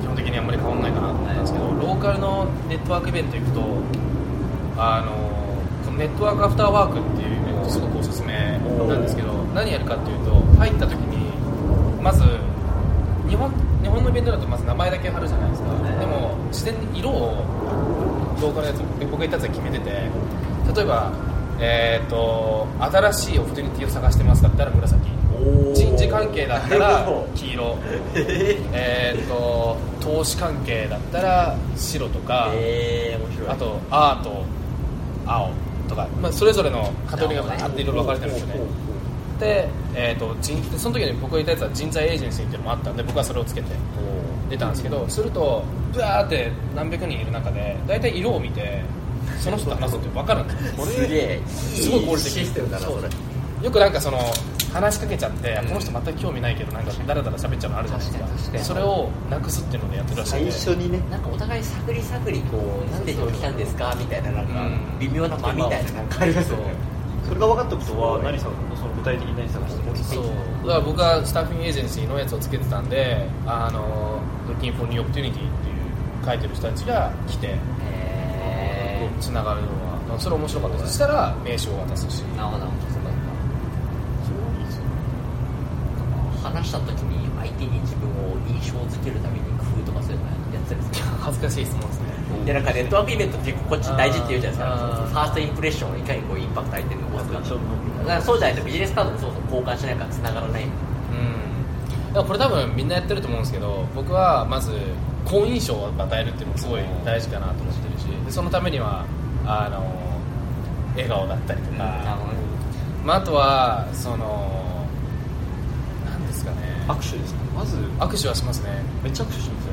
C: 基本的にあんまり変わんないかなと思ったんですけど、ローカルのネットワークイベント行くとあのーこのネットワークアフターワークっていうイベントすごくおすすめなんですけど何やるかっていうと入った時にまず日本日本のイベントだとまず名前だけ貼るじゃないですか、でも事前に色をローカルのやつ僕が言ったやつは決めてて例えばえー、と新しいオプトゥニティを探してますだったら紫。人事関係だったら黄色。えー、と投資関係だったら白とか、
B: えー、
C: あとアート青とか、まあ、それぞれのカテゴリーがバーっていろいろ分かれてるんですよね。で、えー、とその時に僕が言ったやつは人材エージェンシーっていうのもあったんで僕はそれをつけて出たんですけどするとブワーって何百人いる中で大体色を見てその人と話すって分かるん。ですよ
B: すげえ。
C: すごい合理的。
B: システムだなそれ。
C: よくなんかその話しかけちゃって、この人全く興味ないけどなんかダラダラ喋っちゃうのあるじゃないですか。
B: 確かに確かに。
C: それをなくすっていうのでやってるらしいん
A: 最
C: で
A: 初にね
B: なんかお互い探り探りこうなんで今日来たんですかみたいななんか
C: うん。
B: 微妙な間みたいななんかありますよね
A: それが分かったことは何その具体的に何探して。る
C: そう。だから僕はスタッフィングエージェンシーのやつをつけてたんであの Looking for New Opportunity っていう書いてる人たちが来て。
B: へ
C: つながるのはそれ面白かったです。そしたら名刺を渡すし。
B: ーなるほど話した時に相手に自分を印象づけるために工夫とかそういうのやってたりする
C: 恥ずかしい質問ですね。
B: でなんかネットワークイベントってこっち大事って言うじゃないですか。ファーストインプレッションをいかにこうインパクト相手に残すか。からそうじゃないとビジネスカードもそうそう交換しないから繋がらない。
C: うん。だからこれ多分みんなやってると思うんですけど僕はまず好印象を与えるっていうのもすごい大事かなと思ってでそのためにはあの笑顔だったりとか、まあ、あとはそのなんですかね。
A: 握手ですねまず
C: 握手はしますね。
A: めっちゃ握手しますよ。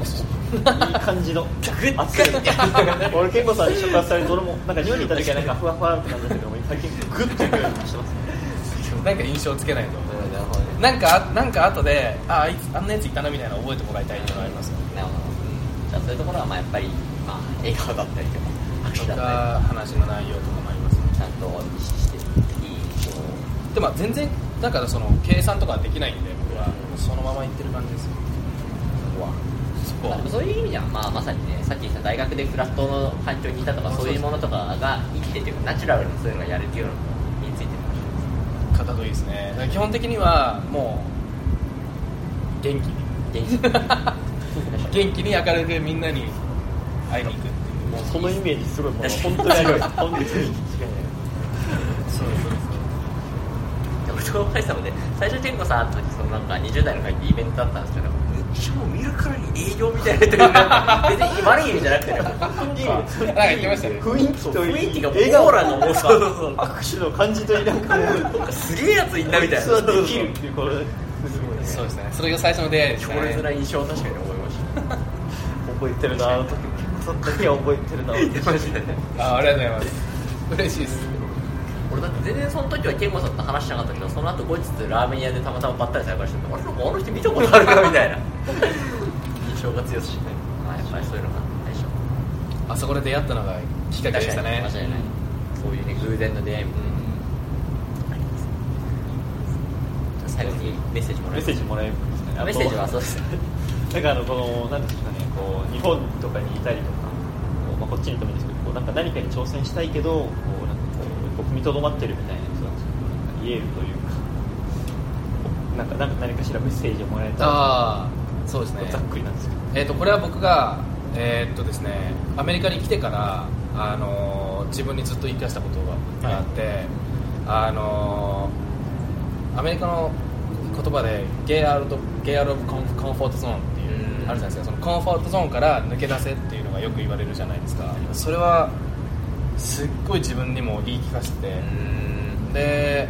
C: 握手。
A: いい感じの。俺健吾さんに触発されて俺もなんか日本にいた時は なんかふわふわって感じだったけど最近グッといくようにしてますね。
C: なんか印象つけないと。
B: な
C: んかなんか後でああいつあんなやついたなみたいなの覚えてもらいたいっていうのがありますよ
B: なるほど。じゃあそういうところはまあやっぱりまあ笑顔だったりとか拍手
C: と
B: だった
C: か話の内容とかもありますね
B: ちゃんと意識していい印象を
C: でも全然だからその計算とかできないんで僕はそのまま言ってる感じですよ
B: そこは
C: そこは
B: まあ、そういう意味では、まあ、まさにねさっき言った大学でフラットの環境にいたとかそういうものとかが生きててナチュラルにそういうのがやれるようのについてるかもしれない
C: 方といいですね基本的にはもう元気に
B: 元気
C: 元気に明るくみんなに会いに行くっていう
A: もうそのイメージすごいもう本当にあります本当に。違いない
C: そうそう
B: 俺と若井さんもね最初チェンコさん会った時そのなんか20代の会ってイベントだったんですけど一応見るからに営業みたいな人が別に悪い意味じゃなくてね
C: なんか言ってましたね
A: 雰囲気といい
B: 雰囲気が
A: 笑顔
B: オーラがもうそうそうそう
A: 握手の感じといいなんか
B: すげえやついんなみたいな
A: できるっていうこれ
C: そうですねそれが最初の出会いでした
B: 強烈な印象を確かに思いました
A: 覚えてるなあの時その時は覚えてるな
C: あありがとうございます。嬉しいです。
B: 俺だって全然その時は健吾さんと話してなかったけどその後後日ラーメン屋でたまたまばったり再会しててあれなんかあの人見たことあるなみたいな。印象が強し、まあ、やっぱりそういうのが最初
C: あそこで出会ったのがきっかけでしたね。
B: 間違いないそういうね偶然の出会いも。あります。じゃあ最後にメッセージもらえます？
A: メッセージもらえます。ね
B: あメッセージはそうです。
A: なんかあのこのなんですかねこう日本とかにいたりとかこう、まあ、こっちにいてもいいんですけどこうなんか何かに挑戦したいけどこうなんかこうこう踏みとどまってるみたいな人たちなんか言えるというかなんかなんか何かしらメッセージをもらえたら
C: そうですね。
A: ざっくりなんですけど。
C: えー、とこれは僕が、えーっとですね、アメリカに来てから、あのー自分にずっと言い聞かせたことがあって、あのーアメリカの言葉で「ゲイアウトゲイアウトコンコンフォートゾーン」っていう
B: うん
C: あるじゃないですか。そのコンフォートゾーンから抜け出せっていうのがよく言われるじゃないですか。それはすっごい自分にも言い聞かせて、で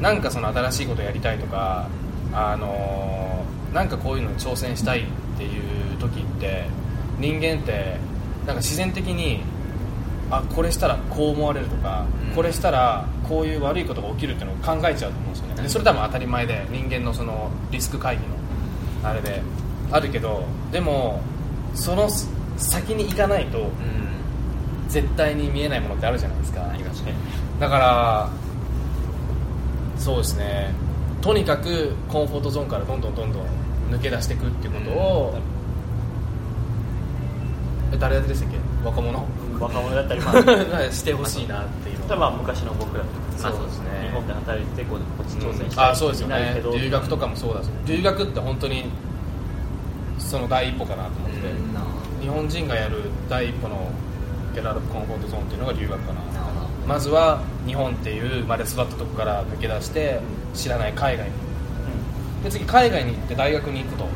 C: なんかその新しいことやりたいとかあのなんかこういうのに挑戦したいっていう時って人間ってなんか自然的にあこれしたらこう思われるとか、
B: うん。
C: これしたらこういう悪いことが起きるっていうのを考えちゃうと思うんですよね。でそれ多分当たり前で人間のそのリスク会議のあれであるけどでもその先に行かないと絶対に見えないものってあるじゃないですか。
B: ありますね。
C: だからそうですね。とにかくコンフォートゾーンからどんどんどんどん抜け出していくっていうことを、え誰でしたっけ？若者？
A: 若者だったりまあ
C: してほしいなっていうの
A: 例えば昔の僕ら
B: そうですね。
A: 日本で働いてこっち挑戦したい
C: あそうですよね。留学とかもそうだし留学って本当にその第一歩かなと思って、日本人がやる第一歩のゲラルコンフォートゾーンっていうのが留学かな。まずは日本っていう生まれ育ったとこから抜け出して知らない海外に。で次海外に行って大学に行くと。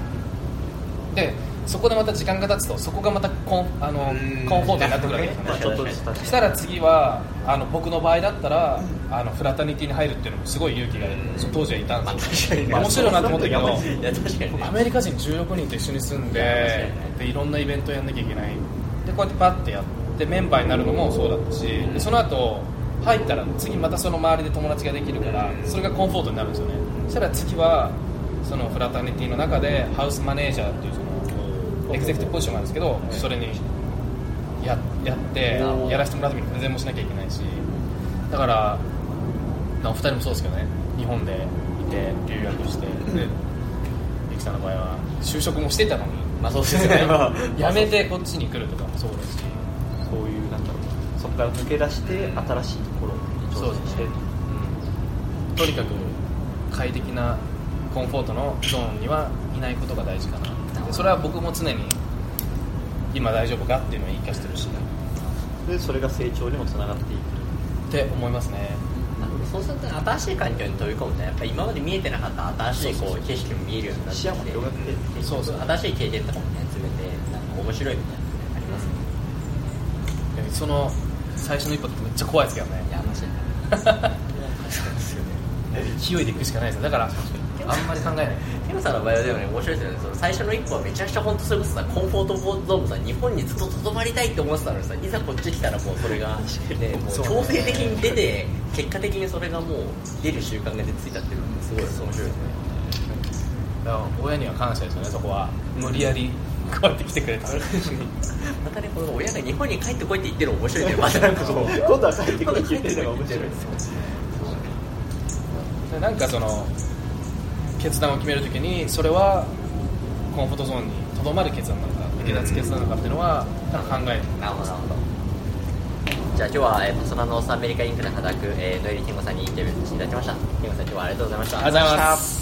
C: でそこでまた時間が経つとそこがまたコンあの
B: うん。
C: コンフォートになってくるわけ。ですよねした。ら次はあの僕の場合だったらあのフラタニティに入るっていうのもすごい勇気が当時はいたんですよ、
B: まあ
C: 面白いなと思ったけどアメリカ人16人と一緒に住んででいろんなイベントやんなきゃいけない。でこうやってパッてやってメンバーになるのもそうだったしでその後入ったら次またその周りで友達ができるからそれがコンフォートになるんですよね。そしたら次はそのフラタニティの中でハウスマネージャーっていうそのエグゼクティブポジションがあるんですけどそれにややってやらせてもらうためにプレゼンもしなきゃいけないし。だからお二人もそうですけどね。日本でいて留学してでゆきさんの場合は就職もしてたのに。
B: まあそうですね。まあ
C: 辞 めてこっちに来るとかもそうだし。
A: そういうなんだろうそこから抜け出して新しいところに挑戦して。
C: うん。とにかく快適なコンフォートのゾーンにはいないことが大事かな。でそれは僕も常に今大丈夫かっていうのを言い聞かせてるし。
A: でそれが成長にもつながっていく。
C: って思いますね。
B: そうすると新しい環境に飛び込むとやっぱり今まで見えてなかった新しいこう景色も見えるようになってきて。
A: 視野も広がってって
C: そうそう。
B: 新しい経験とかもね集めてなんか面白いみたいなのありますね。
C: でその最初の一歩ってめっちゃ怖いですけどね。
B: いや間違いない。そうですよね。
C: 勢いでいくしかないですよ。だからあんまり考えない
B: テムさんの場合はでもね面白いですよね。その最初の一歩はめちゃくちゃ本当それこそさコンフォートゾーンさ日本にずっととどまりたいって思ってたのにさいざこっち来たらもうそれが、ね、もう強制的に出て結果的にそれがもう出る習慣が出つい。たってい。うのがすごい。面白い。ですね
C: だから親には感謝ですよねそこは無理やりこうやって来てくれた
B: またねこの親が日本に帰ってこい。って言ってるの面白い。ねまたなんかこう
A: 今度は帰ってくるって言ってるのが面白い。
C: でなんかその決断を決めるときにそれはコンフォートゾーンにとどまる決断なのか抜け出す決断なのかっていうのは考える
B: なる。ほどなるほど。じゃあ今日は、えーパソナノースアメリカインクで働く、えー、ノエリキンゴさんにインタビューしていただきました。キンゴさん今日はありがとうございました。
C: ありがとうございます